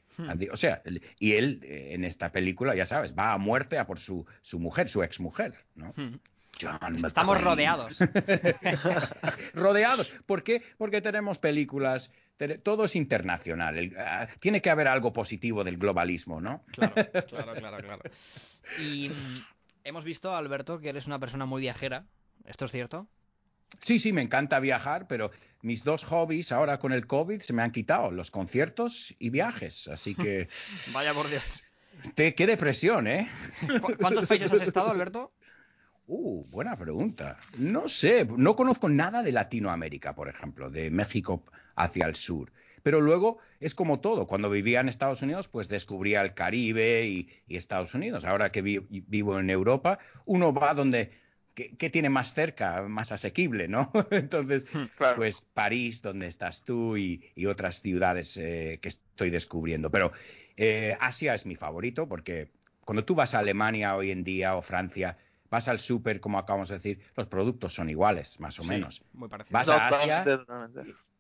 Speaker 3: O sea, y él eh, en esta película, ya sabes, va a muerte a por su, su mujer, su exmujer, ¿no?
Speaker 1: Hmm.
Speaker 3: John
Speaker 1: Estamos rodeados.
Speaker 3: rodeados. ¿Por qué? Porque tenemos películas, todo es internacional. El- ah, tiene que haber algo positivo del globalismo, ¿no?
Speaker 1: Claro, claro, claro, claro. Y mm, hemos visto, Alberto, que eres una persona muy viajera. ¿Esto es cierto?
Speaker 3: Sí, sí, me encanta viajar, pero mis dos hobbies ahora con el COVID se me han quitado, los conciertos y viajes. Así que,
Speaker 1: Vaya por Dios.
Speaker 3: te, qué depresión, ¿eh?
Speaker 1: ¿Cu- ¿Cuántos países has estado, Alberto?
Speaker 3: Uh, buena pregunta. No sé, no conozco nada de Latinoamérica, por ejemplo, de México hacia el sur. Pero luego es como todo. Cuando vivía en Estados Unidos, pues descubría el Caribe y, y Estados Unidos. Ahora que vi- vivo en Europa, uno va donde que tiene más cerca, más asequible, ¿no? Entonces,
Speaker 2: Claro.
Speaker 3: pues París, donde estás tú, y, y otras ciudades eh, que estoy descubriendo. Pero eh, Asia es mi favorito porque cuando tú vas a Alemania hoy en día o Francia, vas al súper, como acabamos de decir, los productos son iguales, más o
Speaker 1: Sí,
Speaker 3: menos.
Speaker 1: Muy parecido.
Speaker 3: Vas
Speaker 2: No,
Speaker 3: a Asia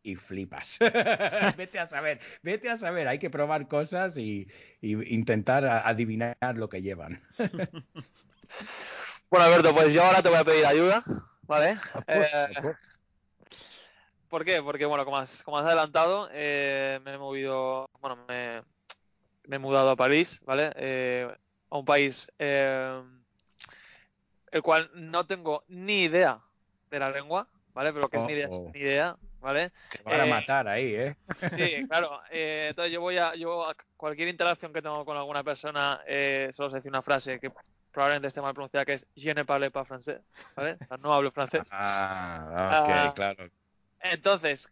Speaker 3: y flipas. vete a saber, vete a saber. Hay que probar cosas y, y intentar adivinar lo que llevan.
Speaker 2: Bueno, Alberto, pues yo ahora te voy a pedir ayuda, ¿vale?
Speaker 3: Course,
Speaker 2: Eh. ¿Por qué? Porque, bueno, como has, como has adelantado, eh, me he movido, bueno, me, me he mudado a París, ¿vale? Eh, a un país eh, el cual no tengo ni idea de la lengua, ¿vale? Pero que es ni idea, es
Speaker 3: Ojo.
Speaker 2: ni idea, ¿vale?
Speaker 3: Te van a
Speaker 2: eh,
Speaker 3: matar ahí, ¿eh?
Speaker 2: Sí, claro. eh, entonces yo voy a, yo a cualquier interacción que tengo con alguna persona, eh, solo sé decir una frase que probablemente esté mal pronunciada, que es Je ne parle pas français, ¿vale? O sea, no hablo francés.
Speaker 3: Ah, ok,
Speaker 2: Ah,
Speaker 3: claro.
Speaker 2: Entonces,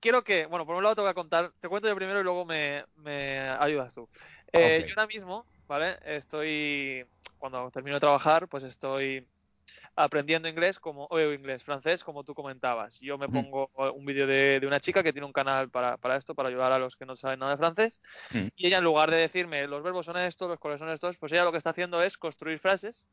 Speaker 2: quiero que, bueno, por un lado te voy a contar, te cuento yo primero y luego me, me ayudas tú. Eh. Yo ahora mismo, ¿vale? Estoy, cuando termino de trabajar, pues estoy aprendiendo inglés, como, o inglés, francés, como tú comentabas. Yo me
Speaker 3: Mm.
Speaker 2: pongo un vídeo de, de una chica que tiene un canal para, para esto, para ayudar a los que no saben nada de francés.
Speaker 3: Mm.
Speaker 2: Y ella, en lugar de decirme los verbos son estos, los colores son estos, pues ella lo que está haciendo es construir frases,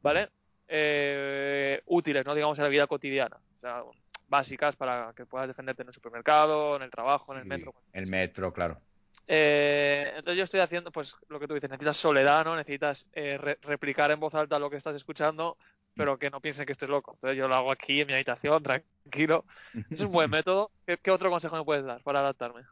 Speaker 2: ¿vale? Eh, útiles, ¿no? Digamos, en la vida cotidiana. O sea, básicas para que puedas defenderte en el supermercado, en el trabajo, en el metro.
Speaker 3: El metro, claro.
Speaker 2: Eh, entonces yo estoy haciendo, pues lo que tú dices, necesitas soledad, ¿no? Necesitas eh, re- replicar en voz alta lo que estás escuchando, pero que no piensen que estés loco. Entonces yo lo hago aquí en mi habitación, tranquilo. Es un buen método. ¿Qué, qué otro consejo me puedes dar para adaptarme?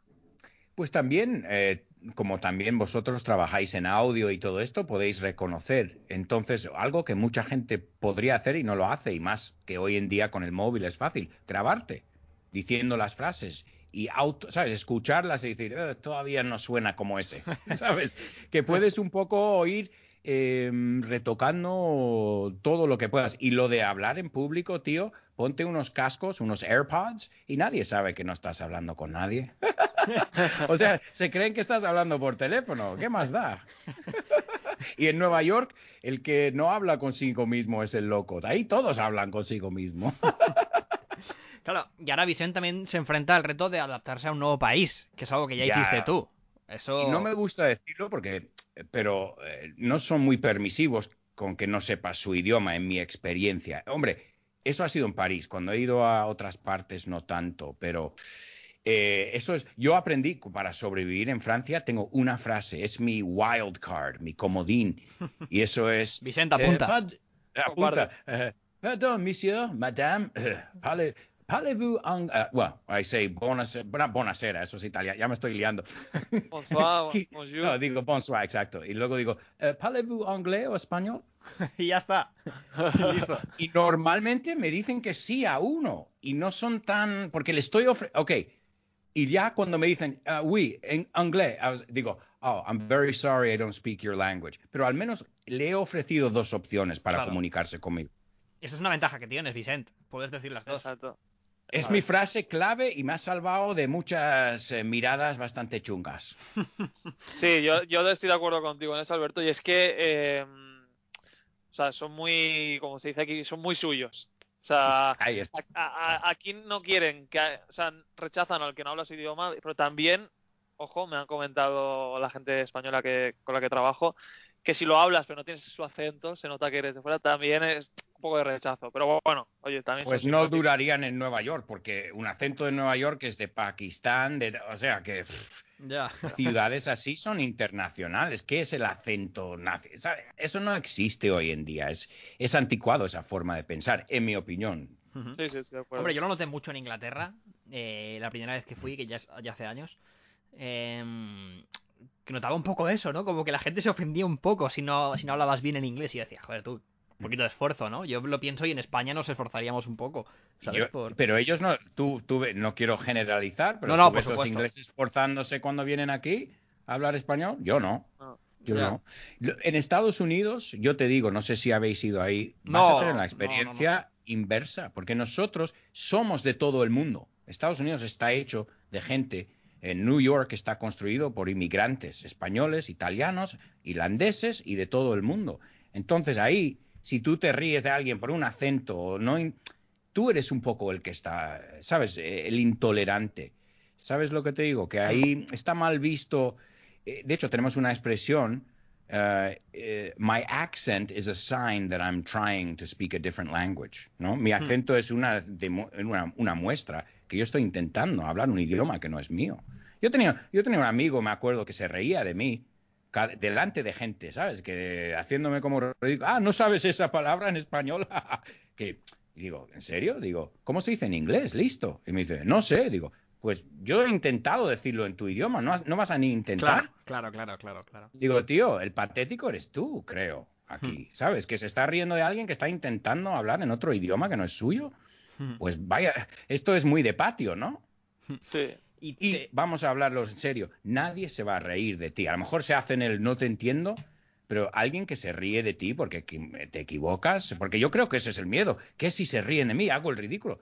Speaker 3: Pues también, eh, como también vosotros trabajáis en audio y todo esto, podéis reconocer. Entonces, algo que mucha gente podría hacer y no lo hace, y más que hoy en día con el móvil es fácil, grabarte diciendo las frases y auto, ¿sabes? Escucharlas y decir, "Eh, todavía no suena como ese, ¿sabes? Que puedes un poco oír eh, retocando todo lo que puedas. Y lo de hablar en público, tío, ponte unos cascos, unos AirPods y nadie sabe que no estás hablando con nadie. O sea, se creen que estás hablando por teléfono. ¿Qué más da? y en Nueva York, el que no habla consigo mismo es el loco. De ahí todos hablan consigo mismo.
Speaker 1: Claro, y ahora Vicente también se enfrenta al reto de adaptarse a un nuevo país, que es algo que ya,
Speaker 3: Ya.
Speaker 1: hiciste tú. Eso.
Speaker 3: Y no me gusta decirlo porque, pero eh, no son muy permisivos con que no sepas su idioma, en mi experiencia. Hombre, eso ha sido en París. Cuando he ido a otras partes, no tanto, pero eh, eso es. Yo aprendí para sobrevivir en Francia. Tengo una frase, es mi wild card, mi comodín, y eso es.
Speaker 1: Vicente, apunta.
Speaker 3: Eh, pad- apunta. Eh, pardon, monsieur, madame, eh, parle- parlez-vous en... eh, well, I say buonasera, buonasera, eso es italiano, ya me estoy liando.
Speaker 2: Bonsoir, bonjour.
Speaker 3: No, digo bonsoir, exacto. Y luego digo, eh, ¿parlez-vous anglais o español?
Speaker 1: y ya está. Listo.
Speaker 3: Y normalmente me dicen que sí a uno. Y no son tan... Porque le estoy ofreciendo... Ok. Y ya cuando me dicen, ah, oui, en inglés, digo, oh, I'm very sorry I don't speak your language. Pero al menos le he ofrecido dos opciones para
Speaker 1: Claro.
Speaker 3: comunicarse conmigo.
Speaker 1: Eso es una ventaja que tienes, Vicente. Puedes decir las dos.
Speaker 2: Exacto.
Speaker 3: Es mi frase clave y me ha salvado de muchas eh, miradas bastante chungas.
Speaker 2: Sí, yo, yo estoy de acuerdo contigo en eso, Alberto, y es que, eh, o sea, son muy, como se dice aquí, son muy suyos. O sea,
Speaker 3: Ahí está.
Speaker 2: a- a- aquí no quieren, que, o sea, rechazan al que no habla su idioma, pero también, ojo, me han comentado la gente española que, con la que trabajo, que si lo hablas pero no tienes su acento, se nota que eres de fuera, también es un poco de rechazo. Pero bueno, oye, también
Speaker 3: Pues no durarían en Nueva York, porque un acento de Nueva York es de Pakistán, de, o sea que pff,
Speaker 1: Ya.
Speaker 3: ciudades así son internacionales. ¿Qué es el acento nazi? ¿Sabe? Eso no existe hoy en día. Es, es anticuado esa forma de pensar, en mi opinión.
Speaker 2: Sí, sí, sí.
Speaker 1: Hombre, yo lo noté mucho en Inglaterra, eh, la primera vez que fui, que ya, hace años. em, que notaba un poco eso, ¿no? Como que la gente se ofendía un poco si no, si no hablabas bien en inglés y decía, joder, tú, un poquito de esfuerzo, ¿no? Yo lo pienso y en España nos esforzaríamos un poco, ¿sabes?
Speaker 3: Yo-
Speaker 1: Por-
Speaker 3: Pero ellos no, tú, tú ve- no quiero generalizar, pero
Speaker 1: No, no,
Speaker 3: tú
Speaker 1: por
Speaker 3: ves los ingleses esforzándose cuando vienen aquí a hablar español. Yo no.
Speaker 2: No.
Speaker 3: Yo no. En Estados Unidos, yo te digo, no sé si habéis ido ahí, vas
Speaker 1: No,
Speaker 3: a tener
Speaker 1: no,
Speaker 3: la
Speaker 1: no,
Speaker 3: experiencia inversa, porque nosotros somos de todo el mundo. Estados Unidos está hecho de gente. En New York está construido por inmigrantes españoles, italianos, irlandeses y de todo el mundo. Entonces ahí, si tú te ríes de alguien por un acento, no, tú eres un poco el que está, ¿sabes? Eh, El intolerante. ¿Sabes lo que te digo? Que ahí está mal visto. eh, De hecho, tenemos una expresión uh, eh, my accent is a sign that I'm trying to speak a different language, ¿no? Mi acento es una, demo- una, una muestra que yo estoy intentando hablar un idioma que no es mío. Yo tenía, yo tenía un amigo, me acuerdo, que se reía de mí delante de gente, ¿sabes? Que haciéndome como ridículo, ah, no sabes esa palabra en español, que y digo, ¿en serio? Digo, ¿cómo se dice en inglés? Listo. Y me dice, no sé, digo, pues yo he intentado decirlo en tu idioma, no, has- no vas a ni intentar.
Speaker 1: Claro, claro, claro, claro, claro.
Speaker 3: Digo, tío, el patético eres tú, creo, aquí, ¿sabes? Que se está riendo de alguien que está intentando hablar en otro idioma que no es suyo.
Speaker 1: Hmm.
Speaker 3: Pues vaya, esto es muy de patio, ¿no?
Speaker 2: Sí.
Speaker 1: Y, te-
Speaker 3: vamos a hablarlo en serio, nadie se va a reír de ti. A lo mejor se hace en el no te entiendo, pero alguien que se ríe de ti porque te equivocas, porque yo creo que ese es el miedo, que si se ríen de mí, hago el ridículo.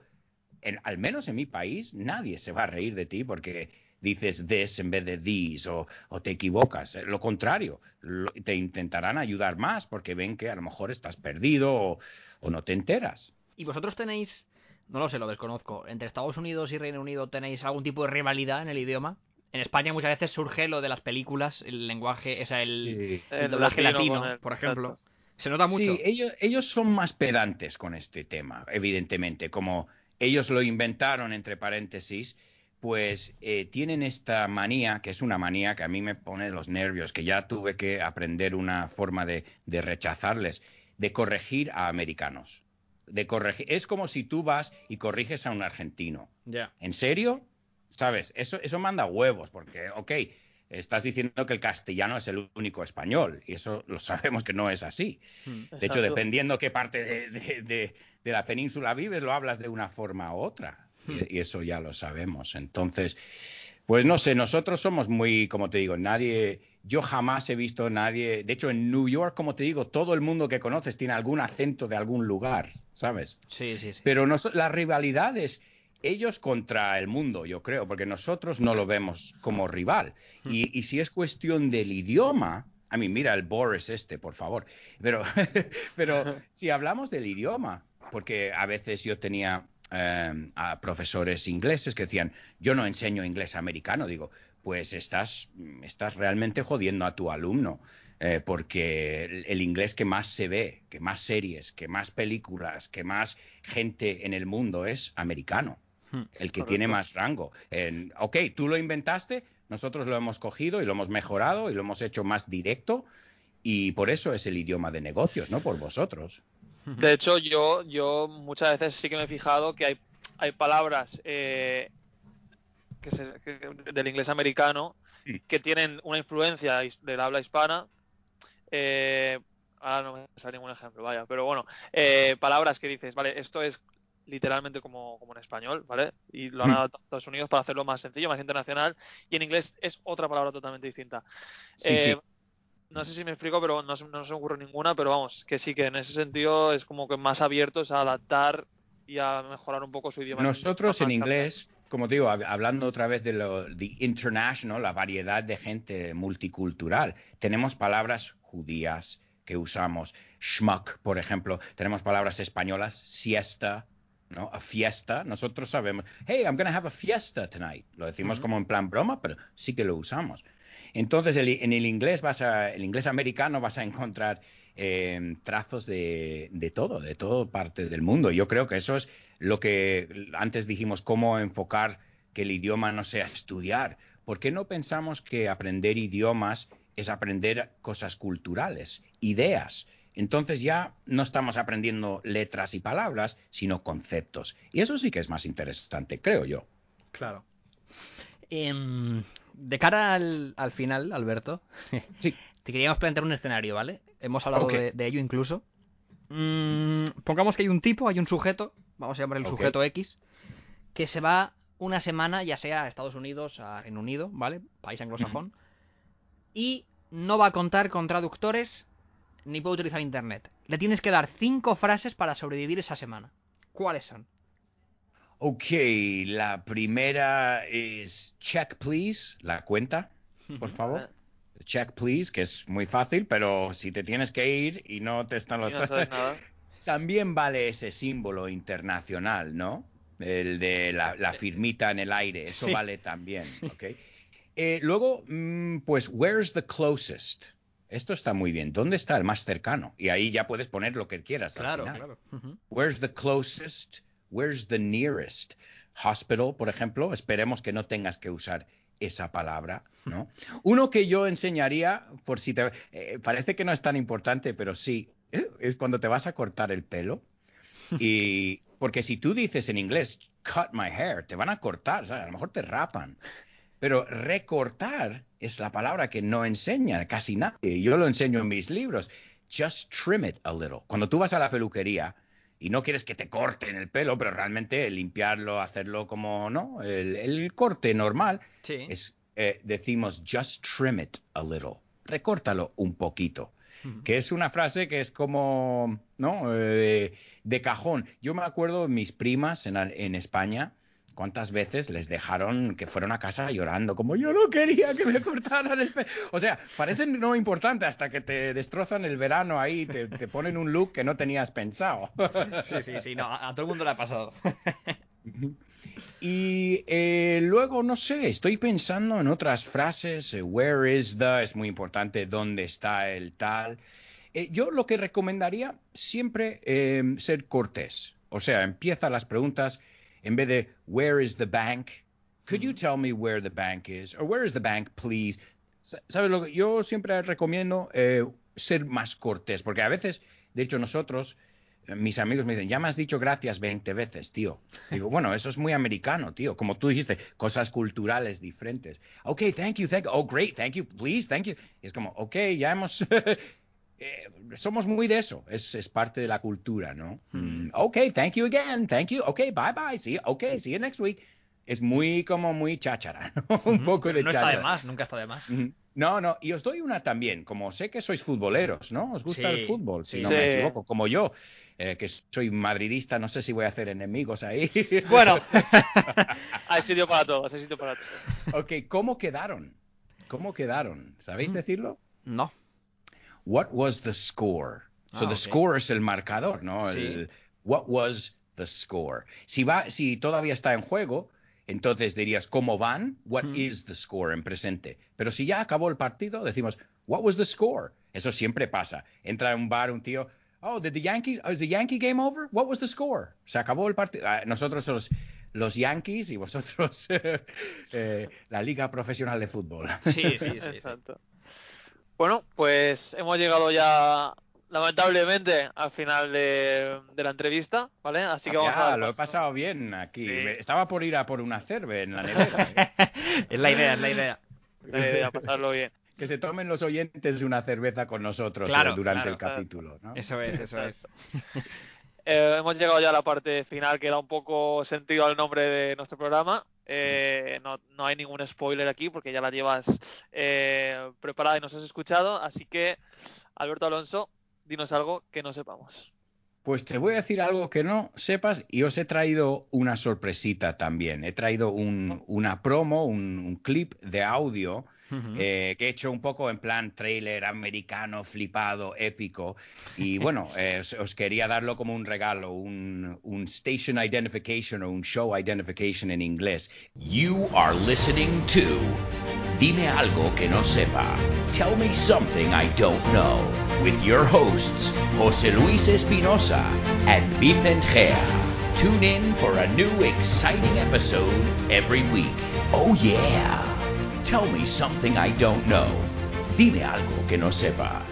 Speaker 3: En- al menos en mi país, nadie se va a reír de ti porque dices this en vez de these o, o te equivocas. Eh, Lo contrario, lo- te intentarán ayudar más porque ven que a lo mejor estás perdido o, o no te enteras.
Speaker 1: ¿Y vosotros tenéis, no lo sé, lo desconozco, entre Estados Unidos y Reino Unido tenéis algún tipo de rivalidad en el idioma? En España muchas veces surge lo de las películas, el lenguaje, o sea, el,
Speaker 3: Sí.
Speaker 1: el
Speaker 2: El
Speaker 1: doblaje
Speaker 2: latino
Speaker 1: latino,
Speaker 2: con el-
Speaker 1: por ejemplo.
Speaker 2: exacto.
Speaker 1: Se nota mucho.
Speaker 3: Sí, ellos, ellos son más pedantes con este tema, evidentemente. Como ellos lo inventaron, entre paréntesis, pues eh, tienen esta manía, que es una manía que a mí me pone los nervios, que ya tuve que aprender una forma de, de rechazarles, de corregir a americanos. De corregir. Es como si tú vas y corriges a un argentino.
Speaker 1: Ya.
Speaker 3: ¿En serio? ¿Sabes? Eso, eso manda huevos, porque, ok, estás diciendo que el castellano es el único español, y eso lo sabemos que no es así.
Speaker 1: Hmm.
Speaker 3: De hecho, dependiendo qué parte de, de- de- de la península vives, lo hablas de una forma u otra. Y, y eso ya lo sabemos. Entonces, pues no sé, nosotros somos muy, como te digo, nadie, yo jamás he visto nadie, de hecho en New York, como te digo, todo el mundo que conoces tiene algún acento de algún lugar, ¿sabes?
Speaker 1: Sí, sí, sí.
Speaker 3: Pero nos- la rivalidad es ellos contra el mundo, yo creo, porque nosotros no lo vemos como rival. Y, y si es cuestión del idioma, a mí mira el Boris este, por favor. Pero, pero si hablamos del idioma, porque a veces yo tenía eh, a profesores ingleses que decían, yo no enseño inglés americano, digo, pues estás, estás realmente jodiendo a tu alumno, eh, porque el, el inglés que más se ve, que más series, que más películas, que más gente en el mundo es americano,
Speaker 1: Hmm.
Speaker 3: el que
Speaker 2: Correcto.
Speaker 3: tiene más rango. En- ok, tú lo inventaste, nosotros lo hemos cogido y lo hemos mejorado y lo hemos hecho más directo. Y por eso es el idioma de negocios, ¿no? Por vosotros.
Speaker 2: De hecho, yo, yo muchas veces sí que me he fijado que hay, hay palabras eh, que se- que- del inglés americano
Speaker 3: Sí.
Speaker 2: que tienen una influencia del habla hispana. Eh, ahora no me sale ningún ejemplo, vaya, pero bueno, eh, palabras que dices, vale, esto es literalmente como, como en español, ¿vale? Y lo han
Speaker 3: Mm.
Speaker 2: adaptado a Estados Unidos para hacerlo más sencillo, más internacional, y en inglés es otra palabra totalmente distinta.
Speaker 3: Sí,
Speaker 2: Eh,
Speaker 3: sí.
Speaker 2: No sé si me explico, pero no, se- no se me ocurre ninguna, pero vamos, que sí que en ese sentido es como que más abiertos a adaptar y a mejorar un poco su idioma.
Speaker 3: Nosotros en inglés, como te digo, hab- hablando otra vez de lo de international, la variedad de gente multicultural, tenemos palabras judías que usamos, schmuck, por ejemplo, tenemos palabras españolas, siesta, ¿no? A fiesta, nosotros sabemos, hey, I'm going to have a fiesta tonight. Lo decimos como en plan broma, pero sí que lo usamos. Entonces, el- en el inglés vas a, el inglés americano vas a encontrar eh, trazos de, de todo, de toda parte del mundo. Yo creo que eso es lo que antes dijimos, cómo enfocar que el idioma no sea estudiar. ¿Por qué no pensamos que aprender idiomas es aprender cosas culturales, ideas? Entonces ya no estamos aprendiendo letras y palabras, sino conceptos. Y eso sí que es más interesante, creo yo.
Speaker 1: Claro. Em, de cara al, al final, Alberto,
Speaker 3: Sí.
Speaker 1: te queríamos plantear un escenario, ¿vale? Hemos hablado de, de ello incluso. Mm, pongamos que hay un tipo, hay un sujeto, vamos a llamar el sujeto X, que se va una semana, ya sea a Estados Unidos, a Reino Unido, ¿vale? País anglosajón, y no va a contar con traductores ni puede utilizar internet. Le tienes que dar cinco frases para sobrevivir esa semana. ¿Cuáles son?
Speaker 3: Ok, la primera es check please, la cuenta, por favor. Check please, que es muy fácil, pero si te tienes que ir y no te están los...
Speaker 2: no nada.
Speaker 3: También vale ese símbolo internacional, ¿no? El de la, la firmita en el aire, eso
Speaker 1: Sí.
Speaker 3: vale también, ¿ok? Eh, luego, mm, pues, where's the closest? esto está muy bien. ¿Dónde está el más cercano? Y ahí ya puedes poner lo que quieras. al
Speaker 1: Claro,
Speaker 3: final.
Speaker 1: claro.
Speaker 3: Where's the closest? Where's the nearest? Hospital, por ejemplo. Esperemos que no tengas que usar esa palabra, ¿no? Uno que yo enseñaría, por si te... eh, parece que no es tan importante, pero sí, es cuando te vas a cortar el pelo. Y porque si tú dices en inglés, cut my hair, te van a cortar, ¿sabes? A lo mejor te rapan. Pero recortar es la palabra que no enseña casi nadie. Yo lo enseño en mis libros. Just trim it a little. Cuando tú vas a la peluquería y no quieres que te corten el pelo, pero realmente limpiarlo, hacerlo como, ¿no? El, el corte normal,
Speaker 1: Sí.
Speaker 3: es, eh, decimos just trim it a little. Recórtalo un poquito. Que es una frase que es como, ¿no? Eh, de cajón. Yo me acuerdo mis primas en, en España, cuántas veces les dejaron que fueron a casa llorando, como yo no quería que me cortaran el pelo. O sea, parece no importante hasta que te destrozan el verano ahí, te, te ponen un look que no tenías pensado.
Speaker 1: Sí, sí, sí. No, a, a todo el mundo le ha pasado.
Speaker 3: Y eh, luego, no sé, estoy pensando en otras frases. eh, where is the? Es muy importante. ¿Dónde está el tal? Eh, yo lo que recomendaría siempre ser cortés. O sea, empieza las preguntas en vez de where is the bank? Could you tell me where the bank is? Or where is the bank, please? Sa- ¿Sabes lo que yo siempre recomiendo? Eh, ser más cortés, porque a veces, de hecho, nosotros, eh, mis amigos me dicen, ya me has dicho gracias 20 veces, tío. Digo, bueno, eso es muy americano, tío. Como tú dijiste, cosas culturales diferentes. Ok, thank you, thank you. Oh, great, thank you, please, thank you. Y es como, ok, ya hemos... eh, somos muy de eso, es, es parte de la cultura, ¿no? Mm, ok, thank you again, thank you, ok, bye bye, see you, ok, see you next week. Es muy como muy cháchara, ¿no? Un poco de
Speaker 1: no está
Speaker 3: cháchara.
Speaker 1: de más, nunca está de más.
Speaker 3: No, no, y os doy una también, como sé que sois futboleros, ¿no? ¿Os gusta el fútbol? Si
Speaker 1: sí.
Speaker 3: no
Speaker 2: Sí.
Speaker 3: me equivoco, como yo, eh, que soy madridista, no sé si voy a hacer enemigos ahí.
Speaker 1: Bueno,
Speaker 2: Hay sitio para todos, hay sitio para todos.
Speaker 3: ok, ¿cómo quedaron? ¿Cómo quedaron? ¿Sabéis
Speaker 1: Mm.
Speaker 3: decirlo?
Speaker 1: no.
Speaker 3: What was the score? So
Speaker 1: Ah,
Speaker 3: the score es el marcador, ¿no?
Speaker 1: Sí.
Speaker 3: El, what was the score? Si va, si todavía está en juego, entonces dirías cómo van, what
Speaker 1: Hmm.
Speaker 3: is the score en presente. Pero si ya acabó el partido, decimos what was the score. Eso siempre pasa. Entra a un bar un tío, oh, did the Yankees, oh, is the Yankee game over? What was the score? Se acabó el partido. Ah, Nosotros los los Yankees y vosotros eh, la liga profesional de fútbol.
Speaker 1: Sí, sí, sí. sí.
Speaker 2: Exacto. Bueno, pues hemos llegado ya, lamentablemente, al final de, de la entrevista, ¿vale? Así que vamos
Speaker 3: Ya,
Speaker 2: a dar
Speaker 3: lo he pasado bien aquí.
Speaker 2: Sí.
Speaker 3: Estaba por ir a por una cerve en la nevera. ¿eh?
Speaker 1: Es la idea, es la idea.
Speaker 2: La idea, pasarlo bien.
Speaker 3: que se tomen los oyentes una cerveza con nosotros
Speaker 1: Claro,
Speaker 3: eh, durante
Speaker 1: claro,
Speaker 3: el
Speaker 2: claro.
Speaker 3: capítulo. ¿no?
Speaker 1: Eso es, eso es.
Speaker 2: Eh, hemos llegado ya a la parte final que da un poco sentido al nombre de nuestro programa. Eh, no, no hay ningún spoiler aquí porque ya la llevas eh, preparada y nos has escuchado. Así que, Alberto Alonso, dinos algo que no sepamos.
Speaker 3: Pues te voy a decir algo que no sepas y os he traído una sorpresita también. He traído un- una promo, un, un clip de audio
Speaker 1: Ujú.
Speaker 3: eh, que he hecho un poco en plan trailer americano, flipado, épico. Y bueno, eh, os, os quería darlo como un regalo, un, un station identification o un show identification en inglés.
Speaker 4: You are listening to Dime algo que no sepa. Tell me something I don't know. With your hosts, José Luis Espinosa and Vicent Gea. Tune in for a new exciting episode every week. Oh yeah. Tell me something I don't know. Dime algo que no sepa.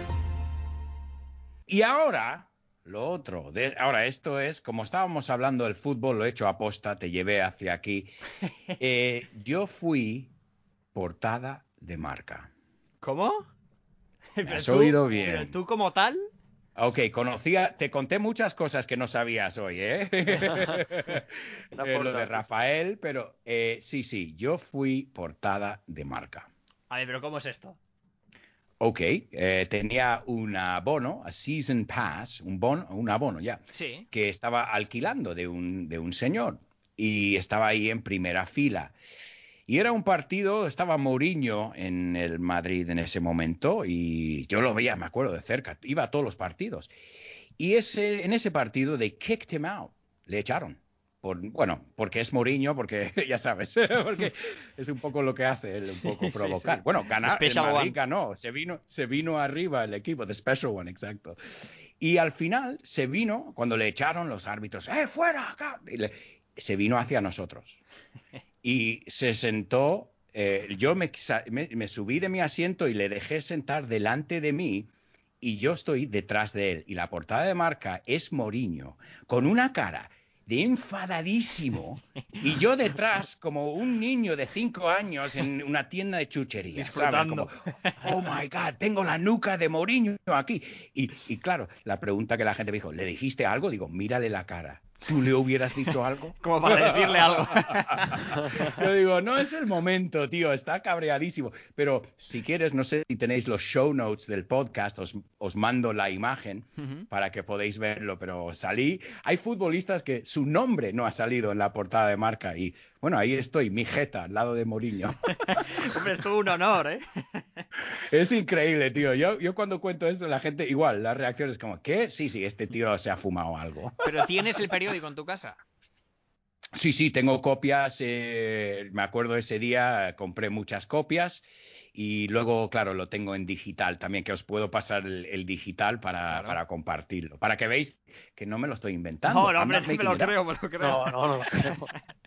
Speaker 3: Y ahora, lo otro. de- ahora, esto es, como estábamos hablando del fútbol, lo he hecho aposta, te llevé hacia aquí. Eh, yo fui portada de marca.
Speaker 1: ¿Cómo?
Speaker 3: Has
Speaker 1: tú-
Speaker 3: oído bien.
Speaker 1: ¿Tú como tal?
Speaker 3: Ok, conocía, te conté muchas cosas que no sabías hoy, ¿eh? Eh, lo de. Rafael, pero eh, sí, sí, yo fui portada de marca.
Speaker 1: A ver, pero ¿cómo es esto?
Speaker 3: Ok, eh, tenía un abono, a season pass, un bono, un abono ya,
Speaker 1: Sí.
Speaker 3: que estaba alquilando de un, de un señor y estaba ahí en primera fila. Y era un partido, estaba Mourinho en el Madrid en ese momento y yo lo veía, me acuerdo de cerca, iba a todos los partidos. Y ese, en ese partido, they kicked him out, le echaron por, bueno, porque es Mourinho, porque ya sabes, porque es un poco lo que hace él, un poco
Speaker 1: Sí,
Speaker 3: provocar.
Speaker 1: sí.
Speaker 3: Bueno, ganar, el Madrid
Speaker 1: one.
Speaker 3: ganó, se vino, se vino arriba el equipo, The Special One, exacto. Y al final se vino, cuando le echaron los árbitros, ¡eh, fuera! acá", y le- se vino hacia nosotros. Y se sentó, eh, yo me, sa- me- me subí de mi asiento y le dejé sentar delante de mí y yo estoy detrás de él. Y la portada de marca es Moriño, con una cara de enfadadísimo y yo detrás como un niño de cinco años en una tienda de chucherías. ¿sabes?
Speaker 1: Disfrutando.
Speaker 3: Como, oh my God, tengo la nuca de Moriño aquí. Y, y claro, la pregunta que la gente me dijo, ¿le dijiste algo? Digo, mírale la cara. ¿Tú le hubieras dicho algo?
Speaker 1: Como para decirle algo.
Speaker 3: Yo digo, no es el momento, tío, está cabreadísimo. Pero si quieres, no sé si tenéis los show notes del podcast, os, os mando la imagen para que podáis verlo. Pero salí, hay futbolistas que su nombre no ha salido en la portada de marca y bueno, ahí estoy, mi jeta, al lado de Mourinho.
Speaker 1: Hombre, es todo un honor, ¿eh?
Speaker 3: Es increíble, tío. Yo, yo cuando cuento esto, la gente, igual, la reacción es como, ¿qué? Sí, sí, este tío se ha fumado algo.
Speaker 1: Pero tienes el periódico en tu casa.
Speaker 3: Sí, sí, tengo copias. eh, me acuerdo ese día, compré muchas copias y luego, claro, lo tengo en digital también, que os puedo pasar el, el digital para,
Speaker 1: Claro.
Speaker 3: para compartirlo, para que veáis que no me lo estoy inventando.
Speaker 1: No, no, hombre,
Speaker 3: not
Speaker 1: me lo creo, me lo creo.
Speaker 2: No, no, no lo creo.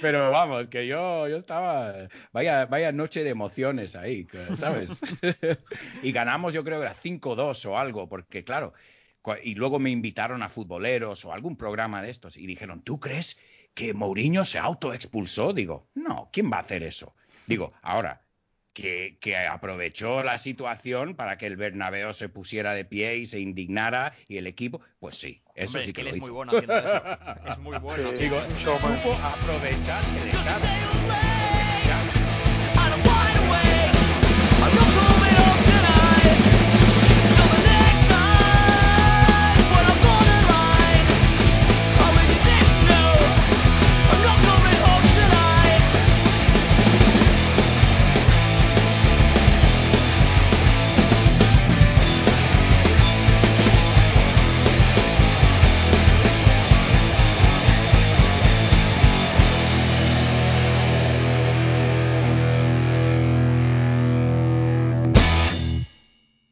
Speaker 3: Pero vamos, que yo, yo estaba, vaya, vaya noche de emociones ahí, ¿sabes? y ganamos, yo creo que era 5-2 o algo, porque claro, y luego me invitaron a futboleros o algún programa de estos y dijeron, ¿tú crees que Mourinho se autoexpulsó? Digo, no, ¿quién va a hacer eso? Digo, ahora, que, que aprovechó la situación para que el Bernabéu se pusiera de pie y se indignara y el equipo, pues sí, eso
Speaker 1: Hombre,
Speaker 3: sí
Speaker 1: es
Speaker 3: que,
Speaker 1: que
Speaker 3: lo
Speaker 1: él es
Speaker 3: hizo.
Speaker 1: muy bueno haciendo eso. Es muy bueno.
Speaker 2: Sí.
Speaker 3: Digo, supo aprovechar el estado.